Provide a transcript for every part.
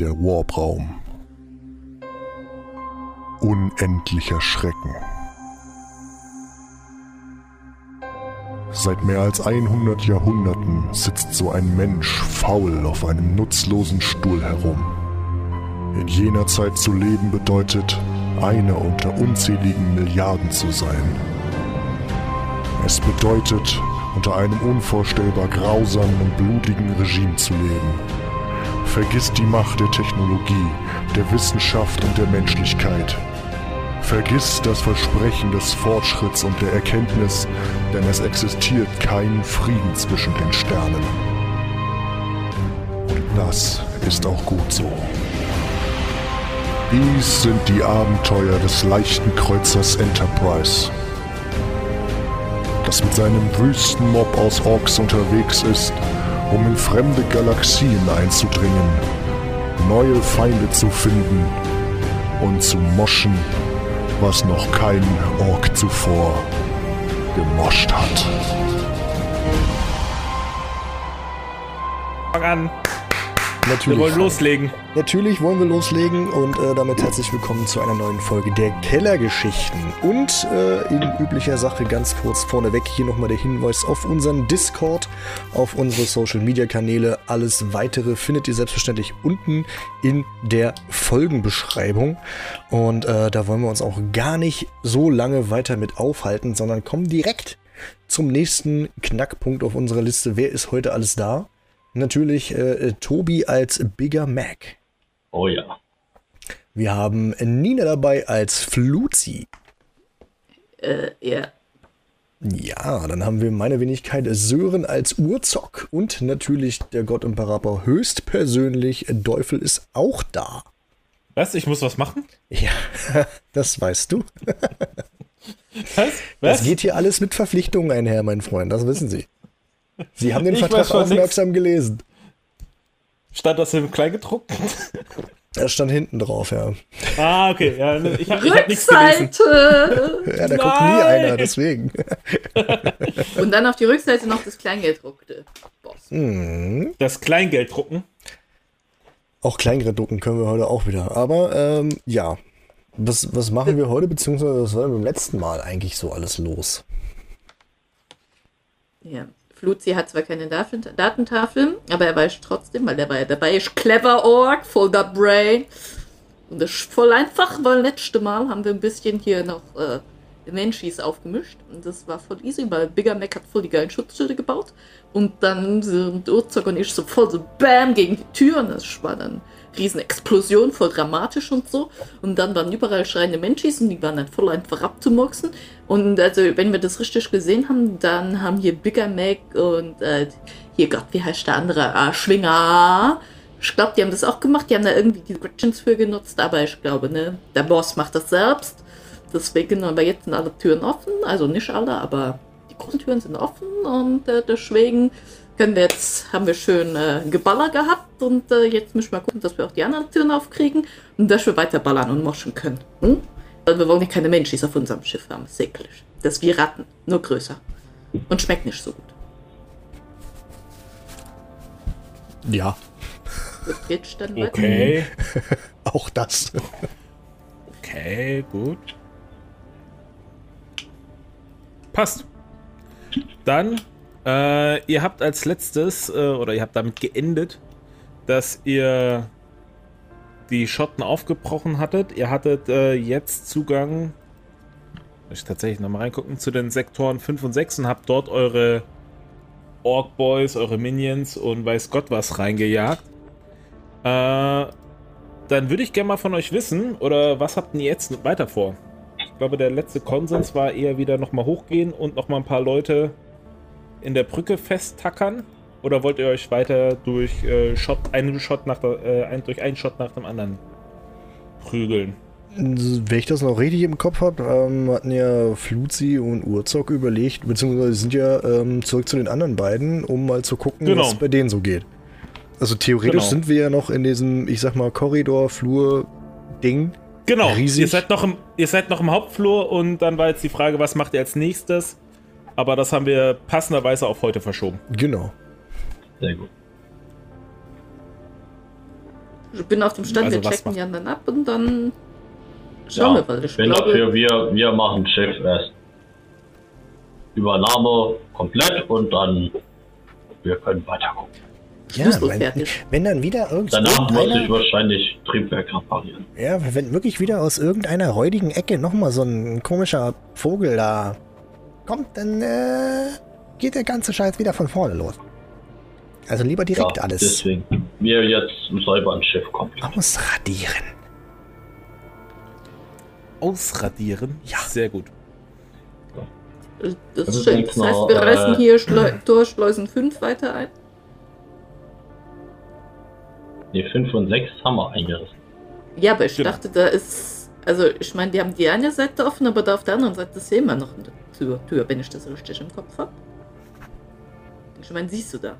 Der Warbraum. Unendlicher Schrecken. Seit mehr als 100 Jahrhunderten sitzt so ein Mensch faul auf einem nutzlosen Stuhl herum. In jener Zeit zu leben bedeutet, einer unter unzähligen Milliarden zu sein. Es bedeutet, unter einem unvorstellbar grausamen und blutigen Regime zu leben. Vergiss die Macht der Technologie, der Wissenschaft und der Menschlichkeit. Vergiss das Versprechen des Fortschritts und der Erkenntnis, denn es existiert kein Frieden zwischen den Sternen. Und das ist auch gut so. Dies sind die Abenteuer des leichten Kreuzers Enterprise, das mit seinem Wüstenmob aus Orks unterwegs ist, um in fremde Galaxien einzudringen, neue Feinde zu finden und zu moschen, was noch kein Ork zuvor gemoscht hat. Fang an. Natürlich. Wir wollen loslegen. Natürlich wollen wir loslegen und äh, damit herzlich willkommen zu einer neuen Folge der Kellergeschichten. Und äh, in üblicher Sache ganz kurz vorneweg hier nochmal der Hinweis auf unseren Discord, auf unsere Social Media Kanäle. Alles weitere findet ihr selbstverständlich unten in der Folgenbeschreibung. Und äh, da wollen wir uns auch gar nicht so lange weiter mit aufhalten, sondern kommen direkt zum nächsten Knackpunkt auf unserer Liste. Wer ist heute alles da? Natürlich äh, Tobi als Bigger Mac. Oh ja. Wir haben Nina dabei als Fluzi. Äh, ja. Ja, dann haben wir meine Wenigkeit Sören als Urzock und natürlich der Gott Imperator höchstpersönlich Teufel ist auch da. Was? Ich muss was machen? Ja, das weißt du. Was? Das geht hier alles mit Verpflichtungen einher, mein Freund, das wissen Sie. Sie haben den Ich Vertrag aufmerksam gelesen. Stand das im Kleingedruckt? Er stand hinten drauf, ja. ah, okay. Ja, ne, ich hab nichts gelesen. Rückseite! Ja, da guckt nie Nein! einer, deswegen. Und dann auf die Rückseite noch das Kleingelddruckte. Boss. Hm. Das Kleingeld drucken. Auch Kleingeld drucken können wir heute auch wieder. Aber ähm, ja, was, was machen wir heute, beziehungsweise was war denn beim letzten Mal eigentlich so alles los? Ja. Fluzi hat zwar keine Daten- Datentafel, aber er weiß trotzdem, weil der war ja dabei, ist clever Org, voll der Brain. Und das ist voll einfach, weil letzte Mal haben wir ein bisschen hier noch äh, Menschis aufgemischt. Und das war voll easy, weil Bigger Mac hat voll die geilen Schutzschilde gebaut. Und dann sind Urzog und ich so voll so BAM gegen die Tür. Und das war dann riesen Explosion, voll dramatisch und so. Und dann waren überall schreiende Menschis und die waren dann voll einfach abzumurksen. Und also, wenn wir das richtig gesehen haben, dann haben hier Bigger Mac und äh, hier Gott, wie heißt der andere? Ah, Schwinger. Ich glaube, die haben das auch gemacht. Die haben da irgendwie die Gretchens für genutzt, aber ich glaube, ne, der Boss macht das selbst. Deswegen, aber jetzt sind alle Türen offen. Also nicht alle, aber die großen Türen sind offen und äh, deswegen können wir jetzt, haben wir schön äh, Geballer gehabt und äh, jetzt müssen wir gucken, dass wir auch die anderen Türen aufkriegen und dass wir weiter ballern und moschen können. Hm? Weil wir wollen ja keine Menschis auf unserem Schiff haben, ist eklig. Das ist wie Ratten, nur größer. Und schmeckt nicht so gut. Ja, Gut, jetzt dann weiter. Okay. auch das. Okay, gut. Passt. Dann, äh, ihr habt als letztes, äh, oder ihr habt damit geendet, dass ihr die Schotten aufgebrochen hattet. Ihr hattet äh, jetzt Zugang, ich tatsächlich nochmal reingucken, zu den Sektoren 5 und 6 und habt dort eure Ork Boys, eure Minions und weiß Gott was reingejagt. Äh, dann würde ich gerne mal von euch wissen, oder was habt ihr jetzt weiter vor? Ich glaube, der letzte Konsens war eher wieder nochmal hochgehen und nochmal ein paar Leute in der Brücke festtackern. Oder wollt ihr euch weiter durch äh, Shot, einen Shot nach der, äh, durch einen Shot nach dem anderen prügeln? Wenn ich das noch richtig im Kopf habe, ähm, hatten ja Fluzi und Urzock überlegt, beziehungsweise sind ja ähm, zurück zu den anderen beiden, um mal zu gucken, Genau. was bei denen so geht. Also theoretisch Genau. sind wir ja noch in diesem, ich sag mal, Korridor, Flur, Ding. Genau, Riesig. Ihr, seid noch im, ihr seid noch im Hauptflur und dann war jetzt die Frage, was macht ihr als nächstes? Aber das haben wir passenderweise auf heute verschoben. Genau. Sehr gut. Ich bin auf dem Stand, Also wir was checken macht- ja dann ab und dann schauen Ja, wir, weil ich bin glaube, dafür, wir, wir machen Schiff erst. Übernahme komplett und dann wir können weiter gucken. Schlüssel wenn, wenn dann wieder irgend Danach muss ich irgendeiner, wahrscheinlich Triebwerk reparieren. ja, wenn wirklich wieder aus irgendeiner räudigen Ecke nochmal so ein komischer Vogel da kommt, dann äh, geht der ganze Scheiß wieder von vorne los. Also lieber direkt ja, alles Deswegen wir jetzt selber ein Schiff komplett. ausradieren. Ausradieren? Ja. Sehr gut. Das Das ist schön. Das heißt, noch, wir reißen äh, hier Schleu Torschleusen 5 weiter ein. Die 5 und 6 haben wir eingerissen. Ja, aber ich Genau. dachte, da ist. Also, ich meine, die haben die eine Seite offen, aber da auf der anderen Seite ist ja immer noch eine Tür, Tür wenn ich das richtig im Kopf habe. Ich meine, siehst du da.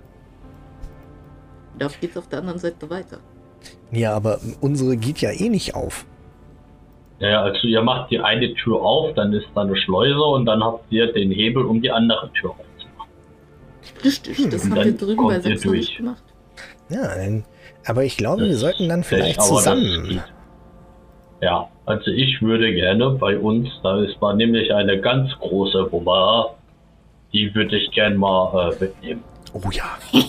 Da geht's auf der anderen Seite weiter. Ja, aber unsere geht ja eh nicht auf. Naja, also ihr macht die eine Tür auf, dann ist da eine Schleuse und dann habt ihr den Hebel, um die andere Tür aufzumachen. Richtig, das Hm, haben dann wir drüben bei ihr 6 noch nicht durch. gemacht. Ja, aber ich glaube, wir sollten dann vielleicht zusammen. Ja, also ich würde gerne bei uns, da ist war nämlich eine ganz große Wumme, die würde ich gern mal äh, mitnehmen. Oh ja.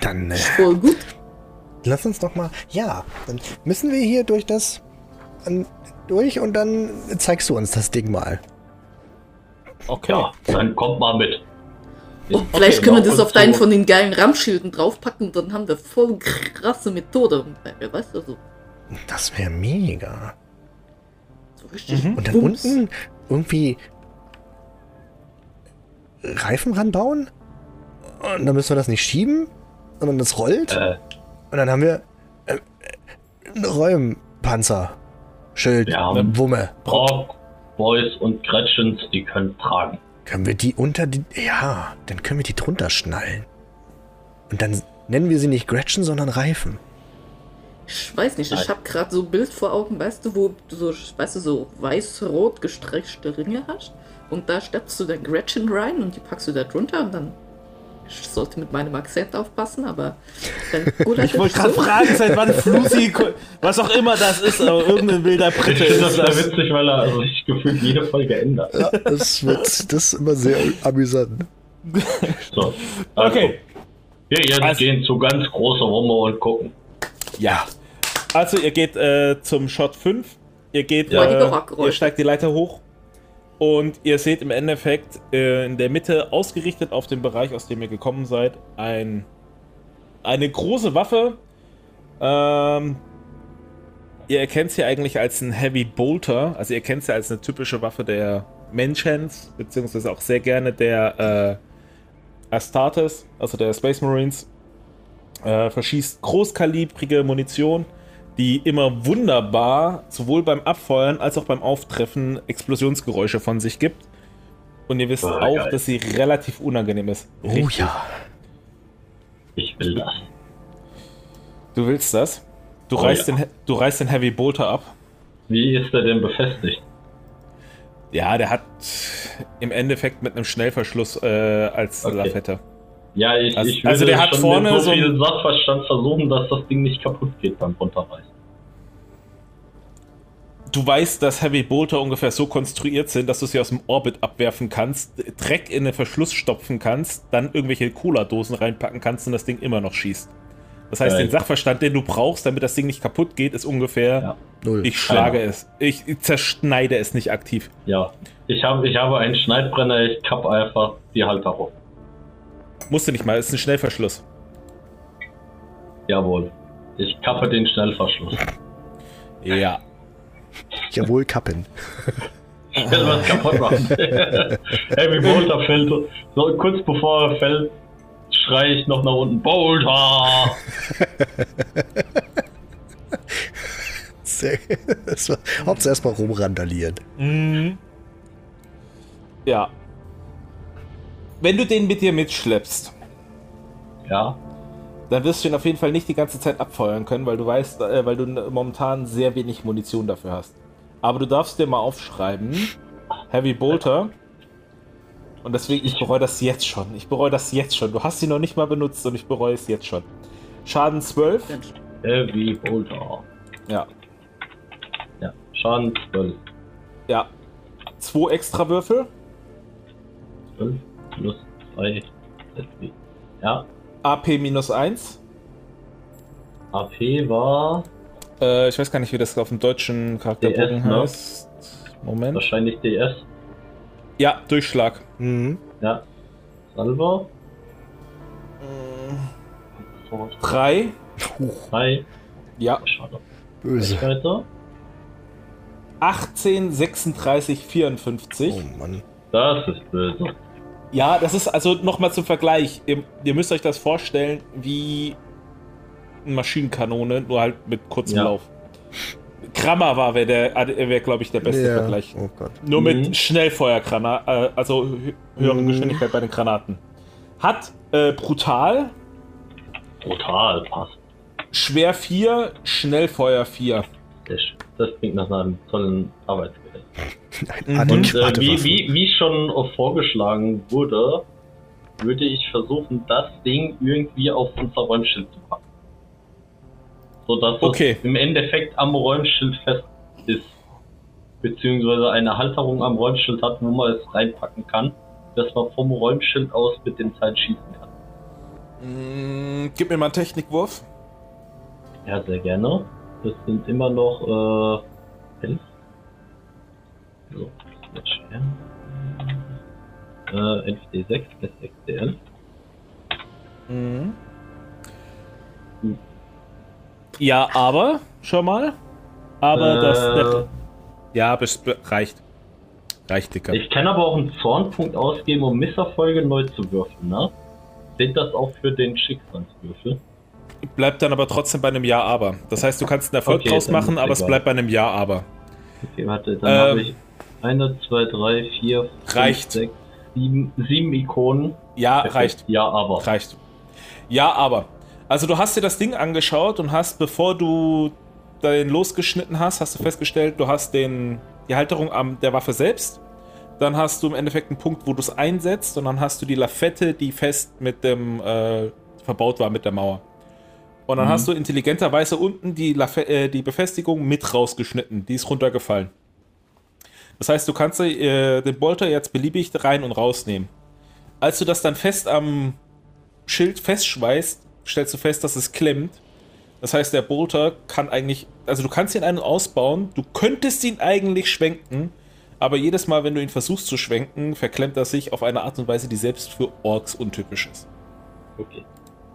Dann äh, Voll gut. lass uns doch mal. Ja, dann müssen wir hier durch das an, durch und dann zeigst du uns das Ding mal. Okay. Ja, dann kommt mal mit. Und vielleicht können wir das auf deinen so- von den geilen Rammschilden draufpacken und dann haben wir voll krasse Methode. Weißt du, so, Das wäre mega. so richtig. Und dann Bums. unten irgendwie Reifen ranbauen. Und dann müssen wir das nicht schieben, sondern das rollt. Äh, Und dann haben wir äh, einen Räumpanzer. Schild, Wumme. Brock, Boys und Gretchens, die können tragen. Können wir die unter die. Ja, dann können wir die drunter schnallen. Und dann nennen wir sie nicht Gretchen, sondern Reifen. Ich weiß nicht, ich habe gerade so ein Bild vor Augen, weißt du, wo du so, weißt du, so weiß-rot gestreichte Ringe hast. Und da steppst du dann Gretchen rein und die packst du da drunter und dann. Ich sollte mit meinem Akzent aufpassen, aber dann Ich wollte gerade fragen, seit wann Flusi, was auch immer das ist, aber irgendein wilder Brite das ist sehr das. witzig, weil er sich gefühlt jede Folge ändert. Ja, das wird das ist immer sehr amüsant. So, also, Okay. Wir jetzt Also- gehen zu ganz großer Wumme und gucken. Ja. Also ihr geht äh, zum Shot 5. Ihr geht, Ja, äh, ihr steigt die Leiter hoch und ihr seht im Endeffekt äh, in der Mitte ausgerichtet auf den Bereich, aus dem ihr gekommen seid, ein, eine große Waffe. Ähm, ihr erkennt sie eigentlich als ein Heavy Bolter, also ihr kennt sie als eine typische Waffe der Menschens, beziehungsweise auch sehr gerne der äh, Astartes, also der Space Marines. Äh, verschießt großkalibrige Munition, die immer wunderbar sowohl beim Abfeuern als auch beim Auftreffen Explosionsgeräusche von sich gibt. Und ihr wisst Ah, auch, geil. dass sie relativ unangenehm ist. Oh Richtig. ja. Ich will das. Du willst das? Du, Oh reißt ja. den, He- du reißt den Heavy Bolter ab. Wie ist er denn befestigt? Ja, der hat im Endeffekt mit einem Schnellverschluss äh, als Okay. Lafette. Ja, ich, Also- ich würde also der hat schon vorne so viel Sachverstand versuchen, dass das Ding nicht kaputt geht beim Runterreißen. Du weißt, dass Heavy Bolter ungefähr so konstruiert sind, dass du sie aus dem Orbit abwerfen kannst, Dreck in den Verschluss stopfen kannst, dann irgendwelche Cola-Dosen reinpacken kannst und das Ding immer noch schießt. Das heißt, Geil. den Sachverstand, den du brauchst, damit das Ding nicht kaputt geht, ist ungefähr, Ja. Null. ich schlage Genau. es. Ich zerschneide es nicht aktiv. Ja. Ich habe ich habe einen Schneidbrenner, ich kapp einfach die Halterung. Musst du nicht mal, ist ein Schnellverschluss. Jawohl. Ich kappe den Schnellverschluss. Ja. Jawohl, Kappen. Ich will was kaputt machen. Heavy Bolter fällt. So, kurz bevor er fällt, schreie ich noch nach unten. Bolter! Sehr, das war, Hauptsache erstmal rumrandalieren. Mhm. Ja. Wenn du den mit dir mitschleppst, Ja. Dann wirst du ihn auf jeden Fall nicht die ganze Zeit abfeuern können, weil du weißt, äh, weil du momentan sehr wenig Munition dafür hast. Aber du darfst dir mal aufschreiben, Heavy Bolter. Und deswegen, ich bereue das jetzt schon. Ich bereue das jetzt schon. Du hast sie noch nicht mal benutzt und ich bereue es jetzt schon. Schaden 12. Mensch. Heavy Boulder. Ja. Ja, Schaden 12. Ja. Zwei extra Würfel. 12 plus 3 ZB. Ja, AP minus 1. AP war Äh, ich weiß gar nicht, wie das auf dem deutschen Charakterbogen DS, ne? heißt. Moment. wahrscheinlich DS. Ja, Durchschlag. Mhm. Ja. Salva. 3. 3. Ja. Schade. Böse. Weiter. 18, 36, 54. Oh Mann. Das ist böse. Ja, das ist also nochmal zum Vergleich. Ihr, ihr müsst euch das vorstellen wie eine Maschinenkanone, nur halt mit kurzem Ja. Lauf. Krammer war, wäre, der, wär, glaube ich, der beste Ja. Vergleich. Oh Gott. Nur Mhm. mit Schnellfeuergranaten, äh, also hö- höhere Mhm. Geschwindigkeit bei den Granaten. Hat äh, brutal, Brutal passt. schwer 4, Schnellfeuer 4. Das, das klingt nach einem tollen Arbeitsgerät. Mhm. Und äh, wie, wie, wie schon auch vorgeschlagen wurde, würde ich versuchen, das Ding irgendwie auf unser Räumschild zu packen. So dass Okay. es im Endeffekt am Räumschild fest ist. Beziehungsweise eine Halterung am Räumschild hat, wo man es reinpacken kann, dass man vom Räumschild aus mit dem Teil schießen kann. Mm, gib mir mal einen Technikwurf. Ja, sehr gerne. Das sind immer noch äh, elf. So, das schwer. Äh, 11d6 plus 6d11. Mhm. Ja, aber, schon mal. Aber Äh. das. Der, ja, bes- reicht. Reicht, Dicker. Ich kann aber auch einen Zornpunkt ausgeben, um Misserfolge neu zu würfeln, ne? Seht das auch für den Schicksalswürfel? Bleibt dann aber trotzdem bei einem Ja, aber. Das heißt, du kannst einen Erfolg Okay, draus machen, aber es egal. bleibt bei einem Ja, aber. Okay, warte, dann Ähm. habe ich 1, 2, 3, 4, 5, Reicht. 6, 7, 7 Ikonen. Ja, Perfekt. reicht. Ja, aber. Reicht. Ja, aber. Also du hast dir das Ding angeschaut und hast, bevor du den losgeschnitten hast, hast du festgestellt, du hast den, die Halterung am der Waffe selbst. Dann hast du im Endeffekt einen Punkt, wo du es einsetzt und dann hast du die Lafette, die fest mit dem äh, verbaut war mit der Mauer. Und dann Mhm. hast du intelligenterweise unten die, äh, die Befestigung mit rausgeschnitten. Die ist runtergefallen. Das heißt, du kannst äh, den Bolter jetzt beliebig rein und rausnehmen. Als du das dann fest am Schild festschweißt, stellst du fest, dass es klemmt. Das heißt, der Bolter kann eigentlich, also du kannst ihn einen ausbauen, du könntest ihn eigentlich schwenken, aber jedes Mal, wenn du ihn versuchst zu schwenken, verklemmt er sich auf eine Art und Weise, die selbst für Orks untypisch ist. Okay.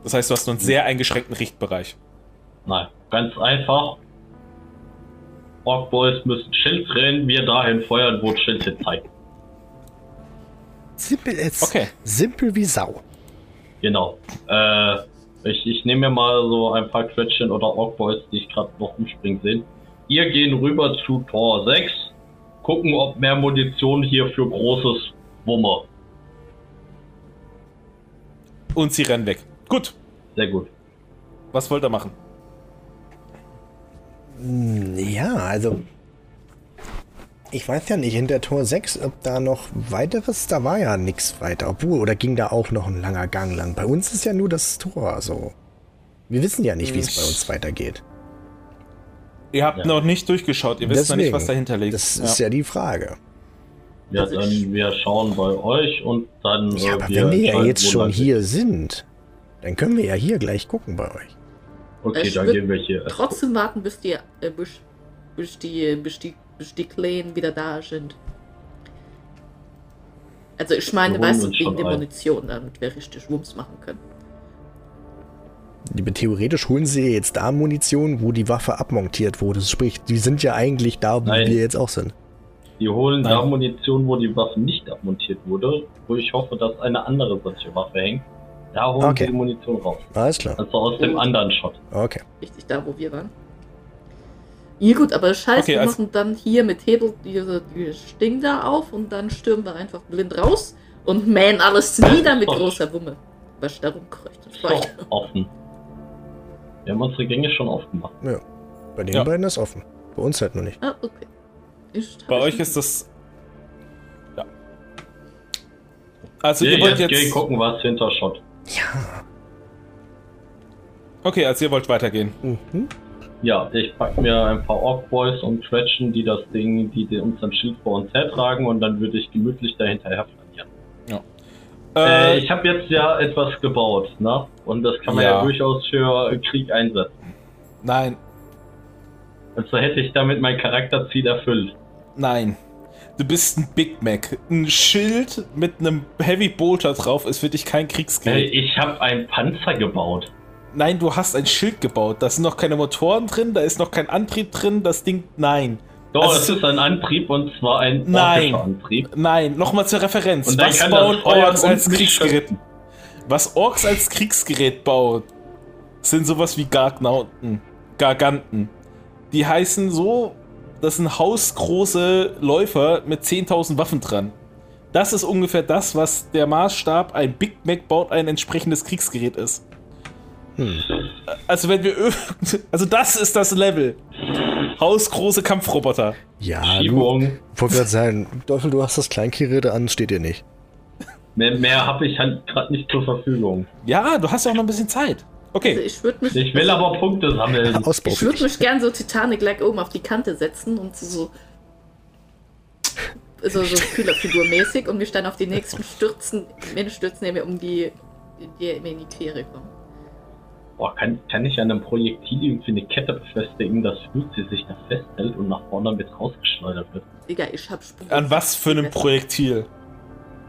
Das heißt, du hast nur einen sehr eingeschränkten Richtbereich. Nein, ganz einfach. Ork Boys müssen Schild drehen, wir dahin feuern, wo Schild hin zeigt. Simpel jetzt. Okay. Simpel wie Sau. Genau. Äh, ich, ich nehme mir mal so ein paar Quetschen oder Ork Boys, die ich gerade noch umspringen sehen. Ihr gehen rüber zu Tor 6, gucken, ob mehr Munition hier für großes Wumme. Und sie rennen weg. Gut, Sehr gut. was wollt ihr machen? Ja, also. Ich weiß ja nicht, hinter Tor 6, ob da noch weiteres, da war ja nichts weiter. Obwohl, oder ging da auch noch ein langer Gang lang? Bei uns ist ja nur das Tor so. Wir wissen ja nicht, wie es bei uns weitergeht. Ihr habt Ja. noch nicht durchgeschaut, ihr wisst noch nicht, Deswegen. was dahinter liegt. Das ist ja die Frage. Ja, dann wir schauen bei euch und dann. Ja, äh, aber wenn wir ja jetzt schon hier sind, dann können wir ja hier gleich gucken bei euch. Okay, Ich dann gehen wir hier. erst Trotzdem warten, bis die, äh, bis, bis die, bis die, bis die Kleen wieder da sind. Also ich meine, weißt du, wegen der. Munition, damit wir richtig Wumms machen können. Die- Theoretisch holen sie jetzt da Munition, wo die Waffe abmontiert wurde. Sprich, die sind ja eigentlich da, wo Nein. wir jetzt auch sind. Die holen da Nein. Munition, wo die Waffe nicht abmontiert wurde, wo ich hoffe, dass eine andere solche Waffe hängt. Da holen Okay. sie die Munition raus. Alles klar. Also aus dem anderen Shot. Okay. Richtig da, wo wir waren. Ja gut, aber scheiße, Okay, wir also- machen dann hier mit Hebel diese, dieses Ding da auf und dann stürmen wir einfach blind raus und mähen alles nieder mit großer Wumme. Was da rumkreucht und doch offen. Wir haben unsere Gänge schon aufgemacht. Bei den Ja. beiden ist offen. Bei uns halt noch nicht. Ah, okay. Ich, Bei euch ist das. Ja. Also, Wir ihr wollt jetzt, jetzt. gehen gucken, was hinter Shot. Ja. Okay, also ihr wollt weitergehen. Mhm. Ja, ich pack mir ein paar Orc Boys und Quetschen, die das Ding, die den- unseren Schild vor uns hertragen und dann würde ich gemütlich dahinterher flanieren. Äh, Äh, ich habe jetzt ja etwas gebaut, ne? Und das kann man ja, Ja. durchaus für Krieg einsetzen. nein, Also hätte ich damit mein Charakterziel erfüllt. nein. Du bist ein Big Mac. Ein Schild mit einem Heavy Bolter drauf ist für dich kein Äh, Kriegsgerät. ich habe einen Panzer gebaut. Nein, du hast ein Schild gebaut. Da sind noch keine Motoren drin, da ist noch kein Antrieb drin. Das Ding, nein. Doch, Also es so- ist ein Antrieb und zwar ein Nein. Antrieb. Nein, nochmal zur Referenz. Und Was bauen das Orks als Kriegsgerät? Was Orks als Kriegsgerät bauen, sind sowas wie Gargnauten, Garganten. Die heißen so, das sind hausgroße Läufer mit 10.000 Waffen dran. Das ist ungefähr das, was der Maßstab, ein Big Mac baut ein entsprechendes Kriegsgerät ist. Hm. Also wenn wir also das ist das Level. Hausgroße Kampfroboter. Ja, du, Schiebung. wollte gerade sagen, Teufel, du hast das Kleingerät an, steht dir nicht. Mehr, mehr habe ich halt gerade nicht zur Verfügung. Ja, du hast ja auch noch ein bisschen Zeit. Also Okay. ich würde mich, Ich will aber Punkte sammeln. ich würde mich gern so Titanic-like oben auf die Kante setzen und so so, so Kühlerfigur-mäßig und mich dann auf die nächsten stürzen, stürzen, die mir um die, die mir in die Quere kommen. Boah, kann, kann ich an einem Projektil irgendwie eine Kette befestigen, dass Lucy sich da festhält und nach vorne mit rausgeschleudert wird? Digga, ich hab Sprung. An was für einem Projektil?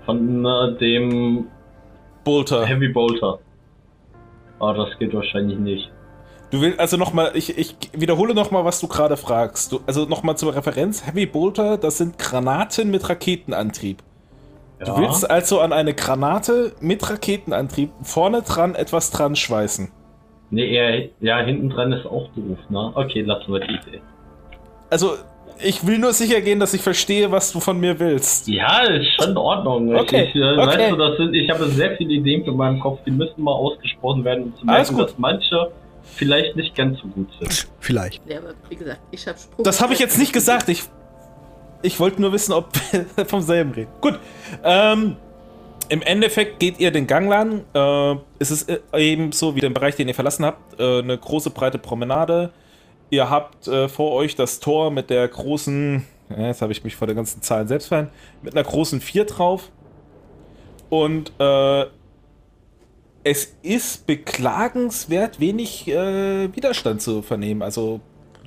Von äh, dem Bolter. Heavy Bolter. Aber das geht wahrscheinlich nicht. Du willst also nochmal, ich, ich wiederhole nochmal, was du gerade fragst. Du, also nochmal zur Referenz: Heavy Bolter, das sind Granaten mit Raketenantrieb. Du Ja. willst also an eine Granate mit Raketenantrieb vorne dran etwas dran schweißen. Nee, eher, ja, hinten dran ist auch doof, ne? Okay, lassen wir die Idee. Also, ich will nur sicher gehen, dass ich verstehe, was du von mir willst. Ja, ist schon in Ordnung. Okay, Ich, äh, okay. Weißt du, das sind, ich habe sehr viele Ideen für meinen Kopf, die müssen mal ausgesprochen werden, um zu Alles merken, gut. dass manche vielleicht nicht ganz so gut sind. Vielleicht. Ja, aber wie gesagt, ich hab Sprung. Das habe ich jetzt nicht gesagt. Ich, ich wollte nur wissen, ob wir vom selben reden. Gut. Ähm, Im Endeffekt geht ihr den Gang lang. Äh, es ist äh, eben so wie den Bereich, den ihr verlassen habt. Äh, eine große, breite Promenade. Ihr habt äh, vor euch das Tor mit der großen. Ja, jetzt habe ich mich vor den ganzen Zahlen selbst verhalten. Mit einer großen 4 drauf. Und äh, es ist beklagenswert wenig äh, Widerstand zu vernehmen. Also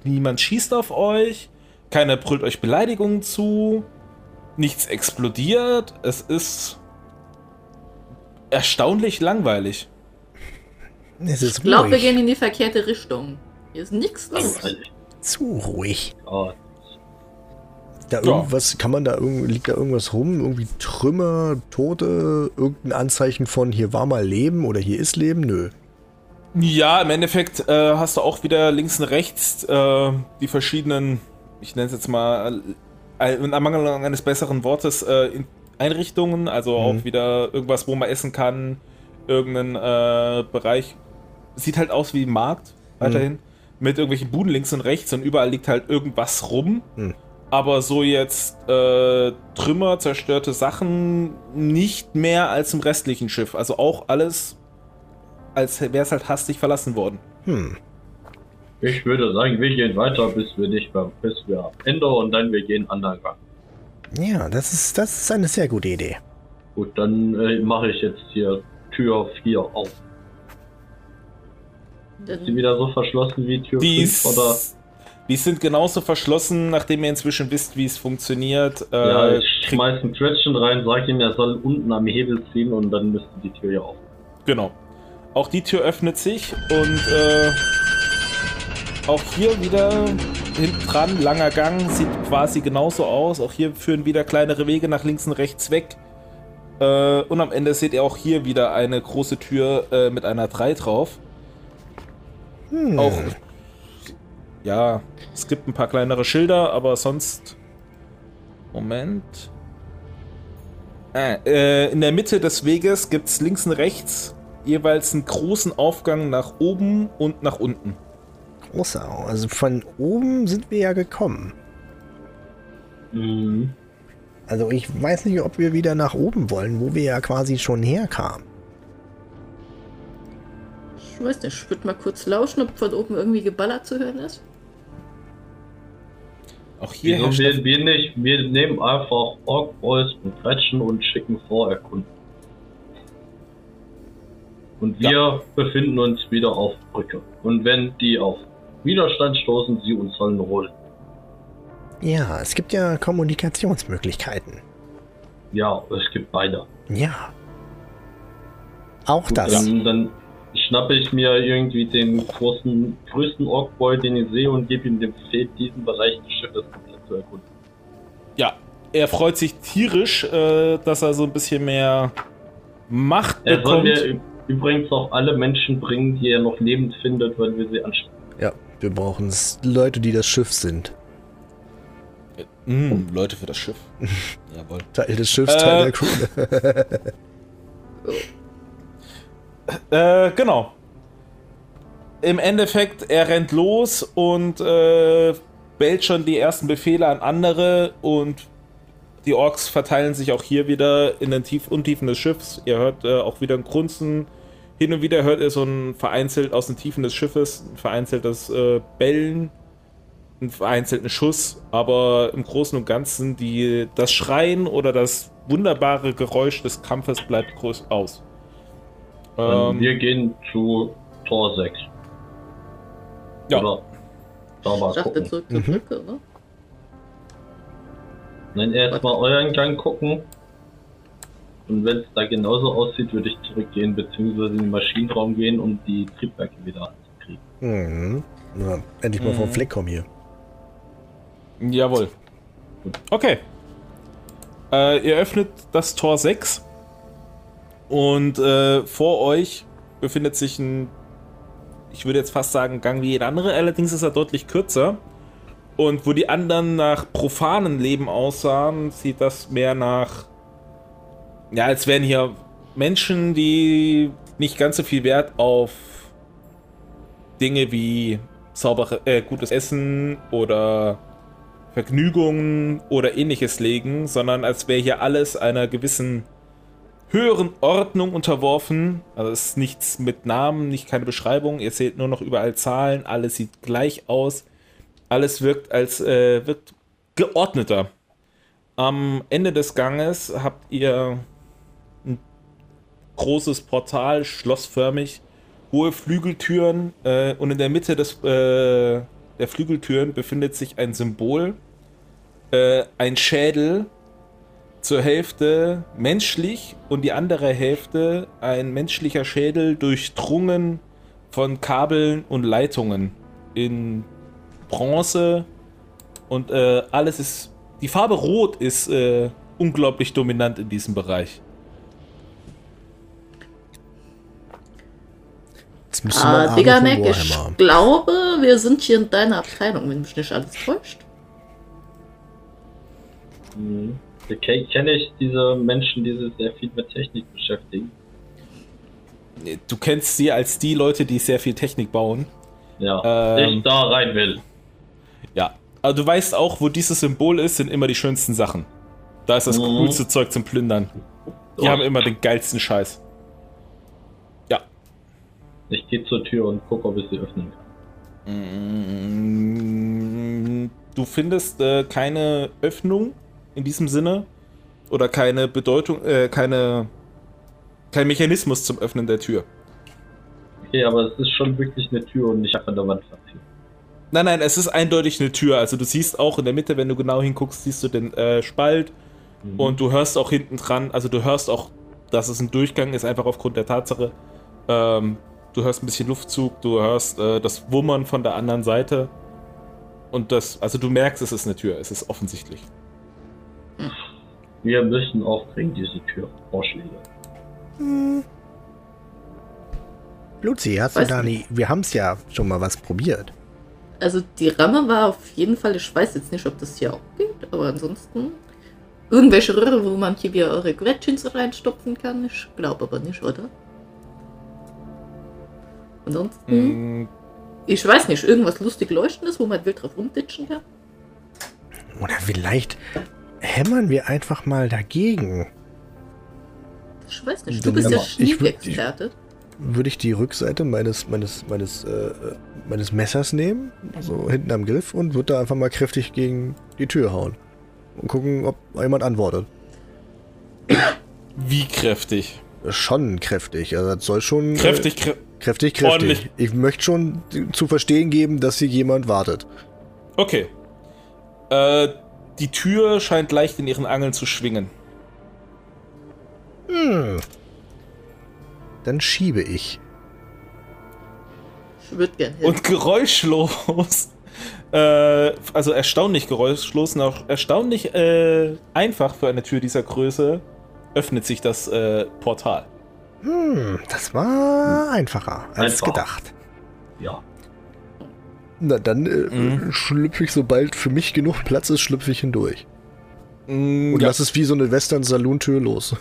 niemand schießt auf euch, keiner brüllt euch Beleidigungen zu, nichts explodiert. Es ist erstaunlich langweilig. Es ist Ich glaube, wir gehen in die verkehrte Richtung. Hier ist nichts los. Zu ruhig. Oh, Da Ja. irgendwas, kann man da irgend, liegt da irgendwas rum? Irgendwie Trümmer, Tote, irgendein Anzeichen von hier war mal Leben oder hier ist Leben? Nö. Ja, im Endeffekt äh, hast du auch wieder links und rechts äh, die verschiedenen, ich nenne es jetzt mal, äh, in Ermangelung eines besseren Wortes, äh, in Einrichtungen, also Mhm. auch wieder irgendwas, wo man essen kann, irgendeinen äh, Bereich. Sieht halt aus wie ein Markt, weiterhin, mit irgendwelchen Buden links und rechts und überall liegt halt irgendwas rum. Mhm. Aber so jetzt äh, Trümmer, zerstörte Sachen nicht mehr als im restlichen Schiff. Also auch alles als wäre es halt hastig verlassen worden. Hm. ich würde sagen, wir gehen weiter, bis wir nicht mehr, bis wir am Ende und dann wir gehen anderen Gang. Ja, das ist, das ist eine sehr gute Idee. Gut, dann äh, mache ich jetzt hier Tür 4 auf. Ist sie Dann, wieder so verschlossen wie Tür Die, 5 oder? die sind genauso verschlossen, nachdem ihr inzwischen wisst, wie es funktioniert. Äh, Ja, ich schmeiß ein Quetschen rein, sag ihm, er soll unten am Hebel ziehen und dann müsste die Tür ja auf. Genau. Auch die Tür öffnet sich und äh, auch hier wieder hinten dran, langer Gang, sieht quasi genauso aus. Auch hier führen wieder kleinere Wege nach links und rechts weg. Äh, und am Ende seht ihr auch hier wieder eine große Tür äh, mit einer 3 drauf. Hm. Auch, ja, es gibt ein paar kleinere Schilder, aber sonst. Moment. Ah, äh, in der Mitte des Weges gibt es links und rechts jeweils einen großen Aufgang nach oben und nach unten. Großer. Also von oben sind wir ja gekommen. Mhm. Also ich weiß nicht, ob wir wieder nach oben wollen, wo wir ja quasi schon herkamen. Ich weiß nicht, ich würde mal kurz lauschen, ob von oben irgendwie geballert zu hören ist. Auch hier Wieso wir, wir nicht? Wir nehmen einfach Ork Boys und Quetschen und schicken vor erkunden. Und wir befinden uns wieder auf Brücke. Und wenn die auf Widerstand stoßen, sie uns sollen holen. Ja, es gibt ja Kommunikationsmöglichkeiten. Ja, es gibt beide. Ja. Auch Gut, das. Dann, dann schnappe ich mir irgendwie den großen, größten Orkboy, den ich sehe, und gebe ihm den Befehl, diesen Bereich des Schiffes komplett zu erkunden. Ja, er freut sich tierisch, äh, dass er so ein bisschen mehr Macht Er soll bekommt. mir übrigens auch alle Menschen bringen, die er noch lebend findet, wenn wir sie ansprechen. Ja, wir brauchen Leute, die das Schiff sind. Mm, Leute für das Schiff. Jawohl. Teil des Schiffs, Äh. Teil der Crew. Äh, genau. Im Endeffekt, er rennt los und äh, bellt schon die ersten Befehle an andere und die Orks verteilen sich auch hier wieder in den Tief Untiefen des Schiffs. Ihr hört äh, auch wieder ein Grunzen. Hin und wieder hört ihr so ein vereinzelt aus den Tiefen des Schiffes ein vereinzeltes äh, Bellen, einen vereinzelten Schuss, aber im Großen und Ganzen die, das Schreien oder das wunderbare Geräusch des Kampfes bleibt groß aus. Ähm, Ähm, wir gehen zu Tor 6. Ja. Oder da mal Ich dachte gucken. zurück zur Mhm. Brücke, ne? Dann erstmal euren Gang gucken. Und wenn es da genauso aussieht, würde ich zurückgehen, beziehungsweise in den Maschinenraum gehen, um die Triebwerke wieder anzukriegen. Mhm. Ja, endlich mal vom Mhm. Fleck kommen hier. Jawohl. Okay. Äh, ihr öffnet das Tor 6 und äh, vor euch befindet sich ein, ich würde jetzt fast sagen, Gang wie jeder andere, allerdings ist er deutlich kürzer. Und wo die anderen nach profanen Leben aussahen, sieht das mehr nach, ja, als wären hier Menschen, die nicht ganz so viel Wert auf Dinge wie saubere, äh, gutes Essen oder Vergnügungen oder ähnliches legen, sondern als wäre hier alles einer gewissen höheren Ordnung unterworfen. Also es ist nichts mit Namen, nicht keine Beschreibung. Ihr seht nur noch überall Zahlen, alles sieht gleich aus. Alles wirkt als äh, wirkt geordneter. Am Ende des Ganges habt ihr ein großes Portal, schlossförmig, hohe Flügeltüren äh, und in der Mitte des, äh, der Flügeltüren befindet sich ein Symbol, äh, ein Schädel, zur Hälfte menschlich und die andere Hälfte ein menschlicher Schädel durchdrungen von Kabeln und Leitungen in Bronze und äh, alles ist, die Farbe Rot ist äh, unglaublich dominant in diesem Bereich. Jetzt müssen wir Ah, Digga, Mac, ich glaube, wir sind hier in deiner Abteilung, wenn mich nicht alles täuscht. Mhm. Okay, kenne ich diese Menschen, die sich sehr viel mit Technik beschäftigen. Du kennst sie als die Leute, die sehr viel Technik bauen. Ja, Ähm. ich da rein will. Ja. Aber du weißt auch, wo dieses Symbol ist, sind immer die schönsten Sachen. Da ist das Mhm. coolste Zeug zum Plündern. Die Oh. haben immer den geilsten Scheiß. Ja. Ich gehe zur Tür und gucke, ob ich sie öffnen kann. Mm, Du findest äh, keine Öffnung in diesem Sinne oder keine Bedeutung, äh, keine, kein Mechanismus zum Öffnen der Tür. Okay, aber es ist schon wirklich eine Tür und nicht einfach der Wand platziert. Nein, nein, es ist eindeutig eine Tür. Also du siehst auch in der Mitte, wenn du genau hinguckst, siehst du den äh, Spalt Mhm. und du hörst auch hinten dran, also du hörst auch, dass es ein Durchgang ist, einfach aufgrund der Tatsache. Ähm, du hörst ein bisschen Luftzug, du hörst äh, das Wummern von der anderen Seite. Und das, also du merkst, es ist eine Tür, es ist offensichtlich. Wir müssen aufbringen, diese Tür. Vorschläge. Luzi, hast Weiß du da nie. Wir haben es ja schon mal was probiert. Also die Ramme war auf jeden Fall, ich weiß jetzt nicht, ob das hier auch geht, aber ansonsten irgendwelche Röhre, wo man hier wieder eure Gretchens reinstopfen kann. Ich glaube aber nicht, oder? Ansonsten, Mm, ich weiß nicht, irgendwas lustig leuchtendes, wo man wild drauf rumditschen kann. Oder vielleicht hämmern wir einfach mal dagegen. Ich weiß nicht, Du bist ja Schniekexperte. würde ich die Rückseite meines, meines, meines, äh, meines Messers nehmen, so hinten am Griff, und würde da einfach mal kräftig gegen die Tür hauen. Und gucken, ob jemand antwortet. Wie kräftig? Schon kräftig. Also das soll schon. Kräftig, krä Äh, kräftig, kräftig. Ordentlich. Ich möchte schon zu verstehen geben, dass hier jemand wartet. Okay. Äh, die Tür scheint leicht in ihren Angeln zu schwingen. Hm. Dann schiebe ich. Ich würde gern hin. Und geräuschlos, äh, also erstaunlich geräuschlos auch erstaunlich äh, einfach für eine Tür dieser Größe, öffnet sich das äh, Portal. Hm, das war einfacher als Einfach. gedacht. Ja. Na, dann äh, Mhm. schlüpfe ich, sobald für mich genug Platz ist, schlüpfe ich hindurch. Mm, Und ja. lass es wie so eine Western-Saloon-Tür los.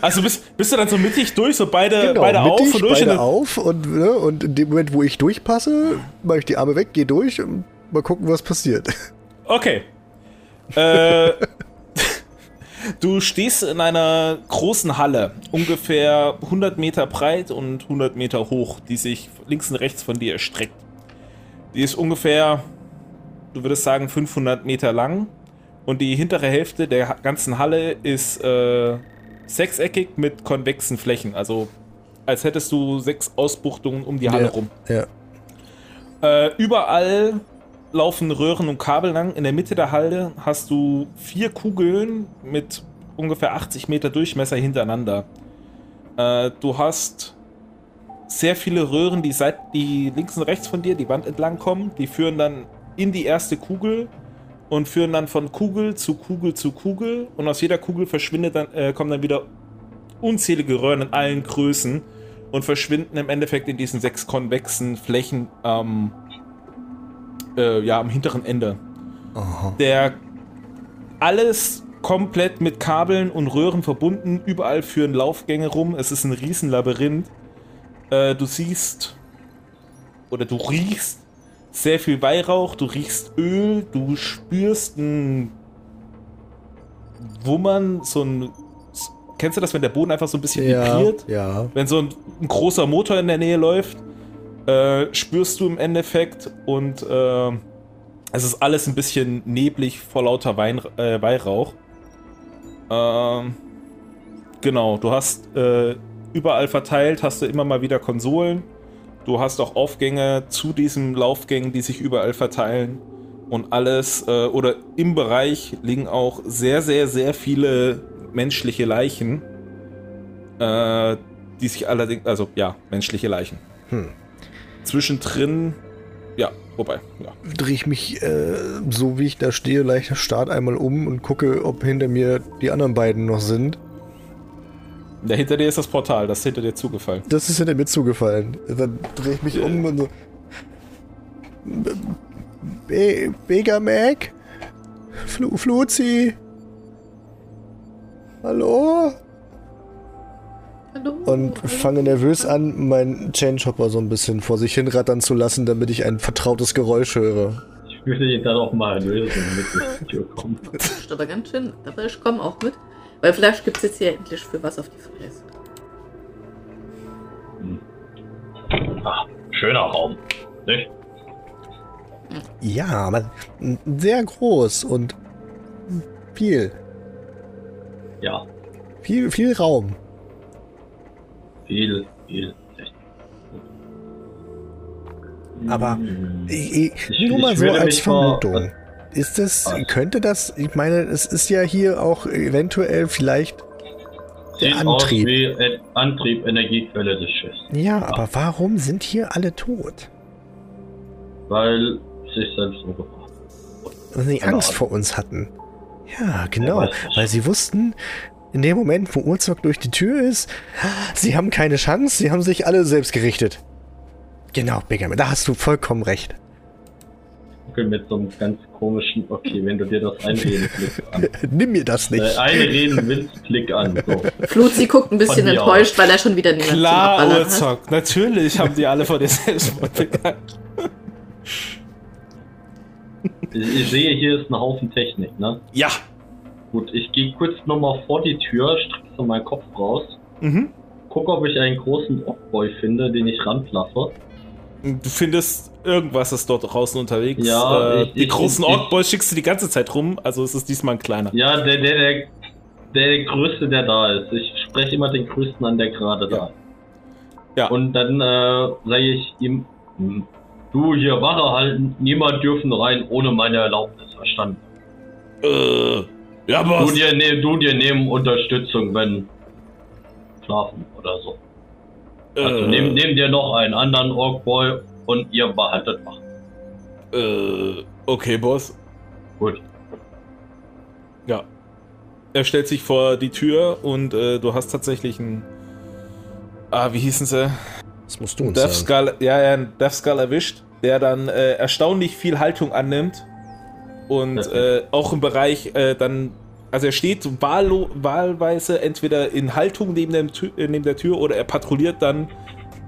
Also bist, bist du dann so mittig durch, so beide, Genau, beide auf mittig, und durch? beide und- auf und, ne, und in dem Moment, wo ich durchpasse, mache ich die Arme weg, gehe durch und mal gucken, was passiert. Okay. Äh, du stehst in einer großen Halle, ungefähr 100 Meter breit und 100 Meter hoch, die sich links und rechts von dir erstreckt. Die ist ungefähr, du würdest sagen, 500 Meter lang und die hintere Hälfte der ganzen Halle ist äh, sechseckig mit konvexen Flächen, also als hättest du sechs Ausbuchtungen um die Halle Ja. rum. Ja. Äh, überall laufen Röhren und Kabel lang. In der Mitte der Halle hast du vier Kugeln mit ungefähr 80 Meter Durchmesser hintereinander. Äh, du hast sehr viele Röhren, die seit die links und rechts von dir die Wand entlang kommen. Die führen dann in die erste Kugel und führen dann von Kugel zu Kugel zu Kugel. Und aus jeder Kugel verschwindet dann, äh, kommen dann wieder unzählige Röhren in allen Größen und verschwinden im Endeffekt in diesen sechs konvexen Flächen am, äh, ja, am hinteren Ende. Aha. Der alles komplett mit Kabeln und Röhren verbunden, überall führen Laufgänge rum. Es ist ein Riesenlabyrinth. Äh, du siehst oder du riechst sehr viel Weihrauch, du riechst Öl, du spürst ein Wummern, so ein. Kennst du das, wenn der Boden einfach so ein bisschen Ja, vibriert? ja. wenn so ein, ein großer Motor in der Nähe läuft, äh, spürst du im Endeffekt und äh, es ist alles ein bisschen neblig vor lauter Wein, äh, Weihrauch. Ähm, genau, du hast äh, überall verteilt, hast du immer mal wieder Konsolen. Du hast auch Aufgänge zu diesen Laufgängen, die sich überall verteilen. Und alles, äh, oder im Bereich liegen auch sehr, sehr, sehr viele menschliche Leichen. Die sich allerdings, also ja, menschliche Leichen. Hm. Zwischendrin, ja, wobei, ja. Drehe ich mich, äh, so wie ich da stehe, leichter Start einmal um und gucke, ob hinter mir die anderen beiden noch sind. Da hinter dir ist das Portal, das ist hinter dir zugefallen. Das ist hinter mir zugefallen. Dann drehe ich mich um und so. Be Bega Mac? Flu Fluzi? Hallo? Hallo? Und fange nervös an, meinen Chainchopper so ein bisschen vor sich hinrattern zu lassen, damit ich ein vertrautes Geräusch höre. Ich würde ihn dann auch mal lösen, damit ich Tür komme. Das ist aber ganz schön. Aber ich komme auch mit. Weil vielleicht gibt es jetzt hier endlich für was auf die Fresse. Ah, schöner Raum. Nicht? Ja, aber sehr groß und viel, Ja, viel, viel Raum. Viel, viel. Aber Hm. Ich, ich, nur mal so als Vermutung. Ist das, Was? könnte das, ich meine, es ist ja hier auch eventuell vielleicht der aus Antrieb. ein Antrieb, Energiequelle des Schiffs. Ja, aber warum sind hier alle tot? Weil sich selbst umgebracht. Weil sie Angst vor uns hatten. Ja, genau. Weil sie wussten, in dem Moment, wo Urzog durch die Tür ist, sie haben keine Chance, sie haben sich alle selbst gerichtet. Genau, Benjamin, da hast du vollkommen recht. Okay, mit so einem ganz komischen, okay, wenn du dir das einreden, klick an. Nimm mir das nicht. Äh, einreden willst, klick an. So. Fluzi guckt ein bisschen enttäuscht, weil er schon wieder niemand zum Klar, hat. Urzog, natürlich haben die alle vor dir Selbstmord begangen. Ich, ich sehe, hier ist ein Haufen Technik, ne? Ja. Gut, ich gehe kurz nochmal vor die Tür, strecke so meinen Kopf raus Mhm. guck, ob ich einen großen Orkboy finde, den ich ranlasse. Du findest irgendwas ist dort draußen unterwegs. Ja, äh, ich- die ich- großen ich- Orkboys schickst du die ganze Zeit rum, also es ist diesmal ein kleiner. Ja, der, der, der, der Größte, der da ist. Ich spreche immer den Größten an, der gerade da ist. Ja. Und dann äh, sage ich ihm, hm, du hier Wache halten, niemand dürfen rein ohne meine Erlaubnis, verstanden? Äh, ja, Du Boss. dir, ne, du dir nehmen Unterstützung, wenn schlafen oder so. Also Äh, nehm, nehm dir noch einen anderen Orkboy und ihr behaltet Wache. äh, okay, Boss. Gut. Ja. Er stellt sich vor die Tür und äh, du hast tatsächlich einen. Ah, wie hießen sie? Das musst du uns Death sagen. Skull, ja, ja, einen Death Skull erwischt, der dann äh, erstaunlich viel Haltung annimmt und äh, auch im Bereich äh, dann, also er steht wahllo wahlweise entweder in Haltung neben, dem Tür, äh, neben der Tür oder er patrouilliert dann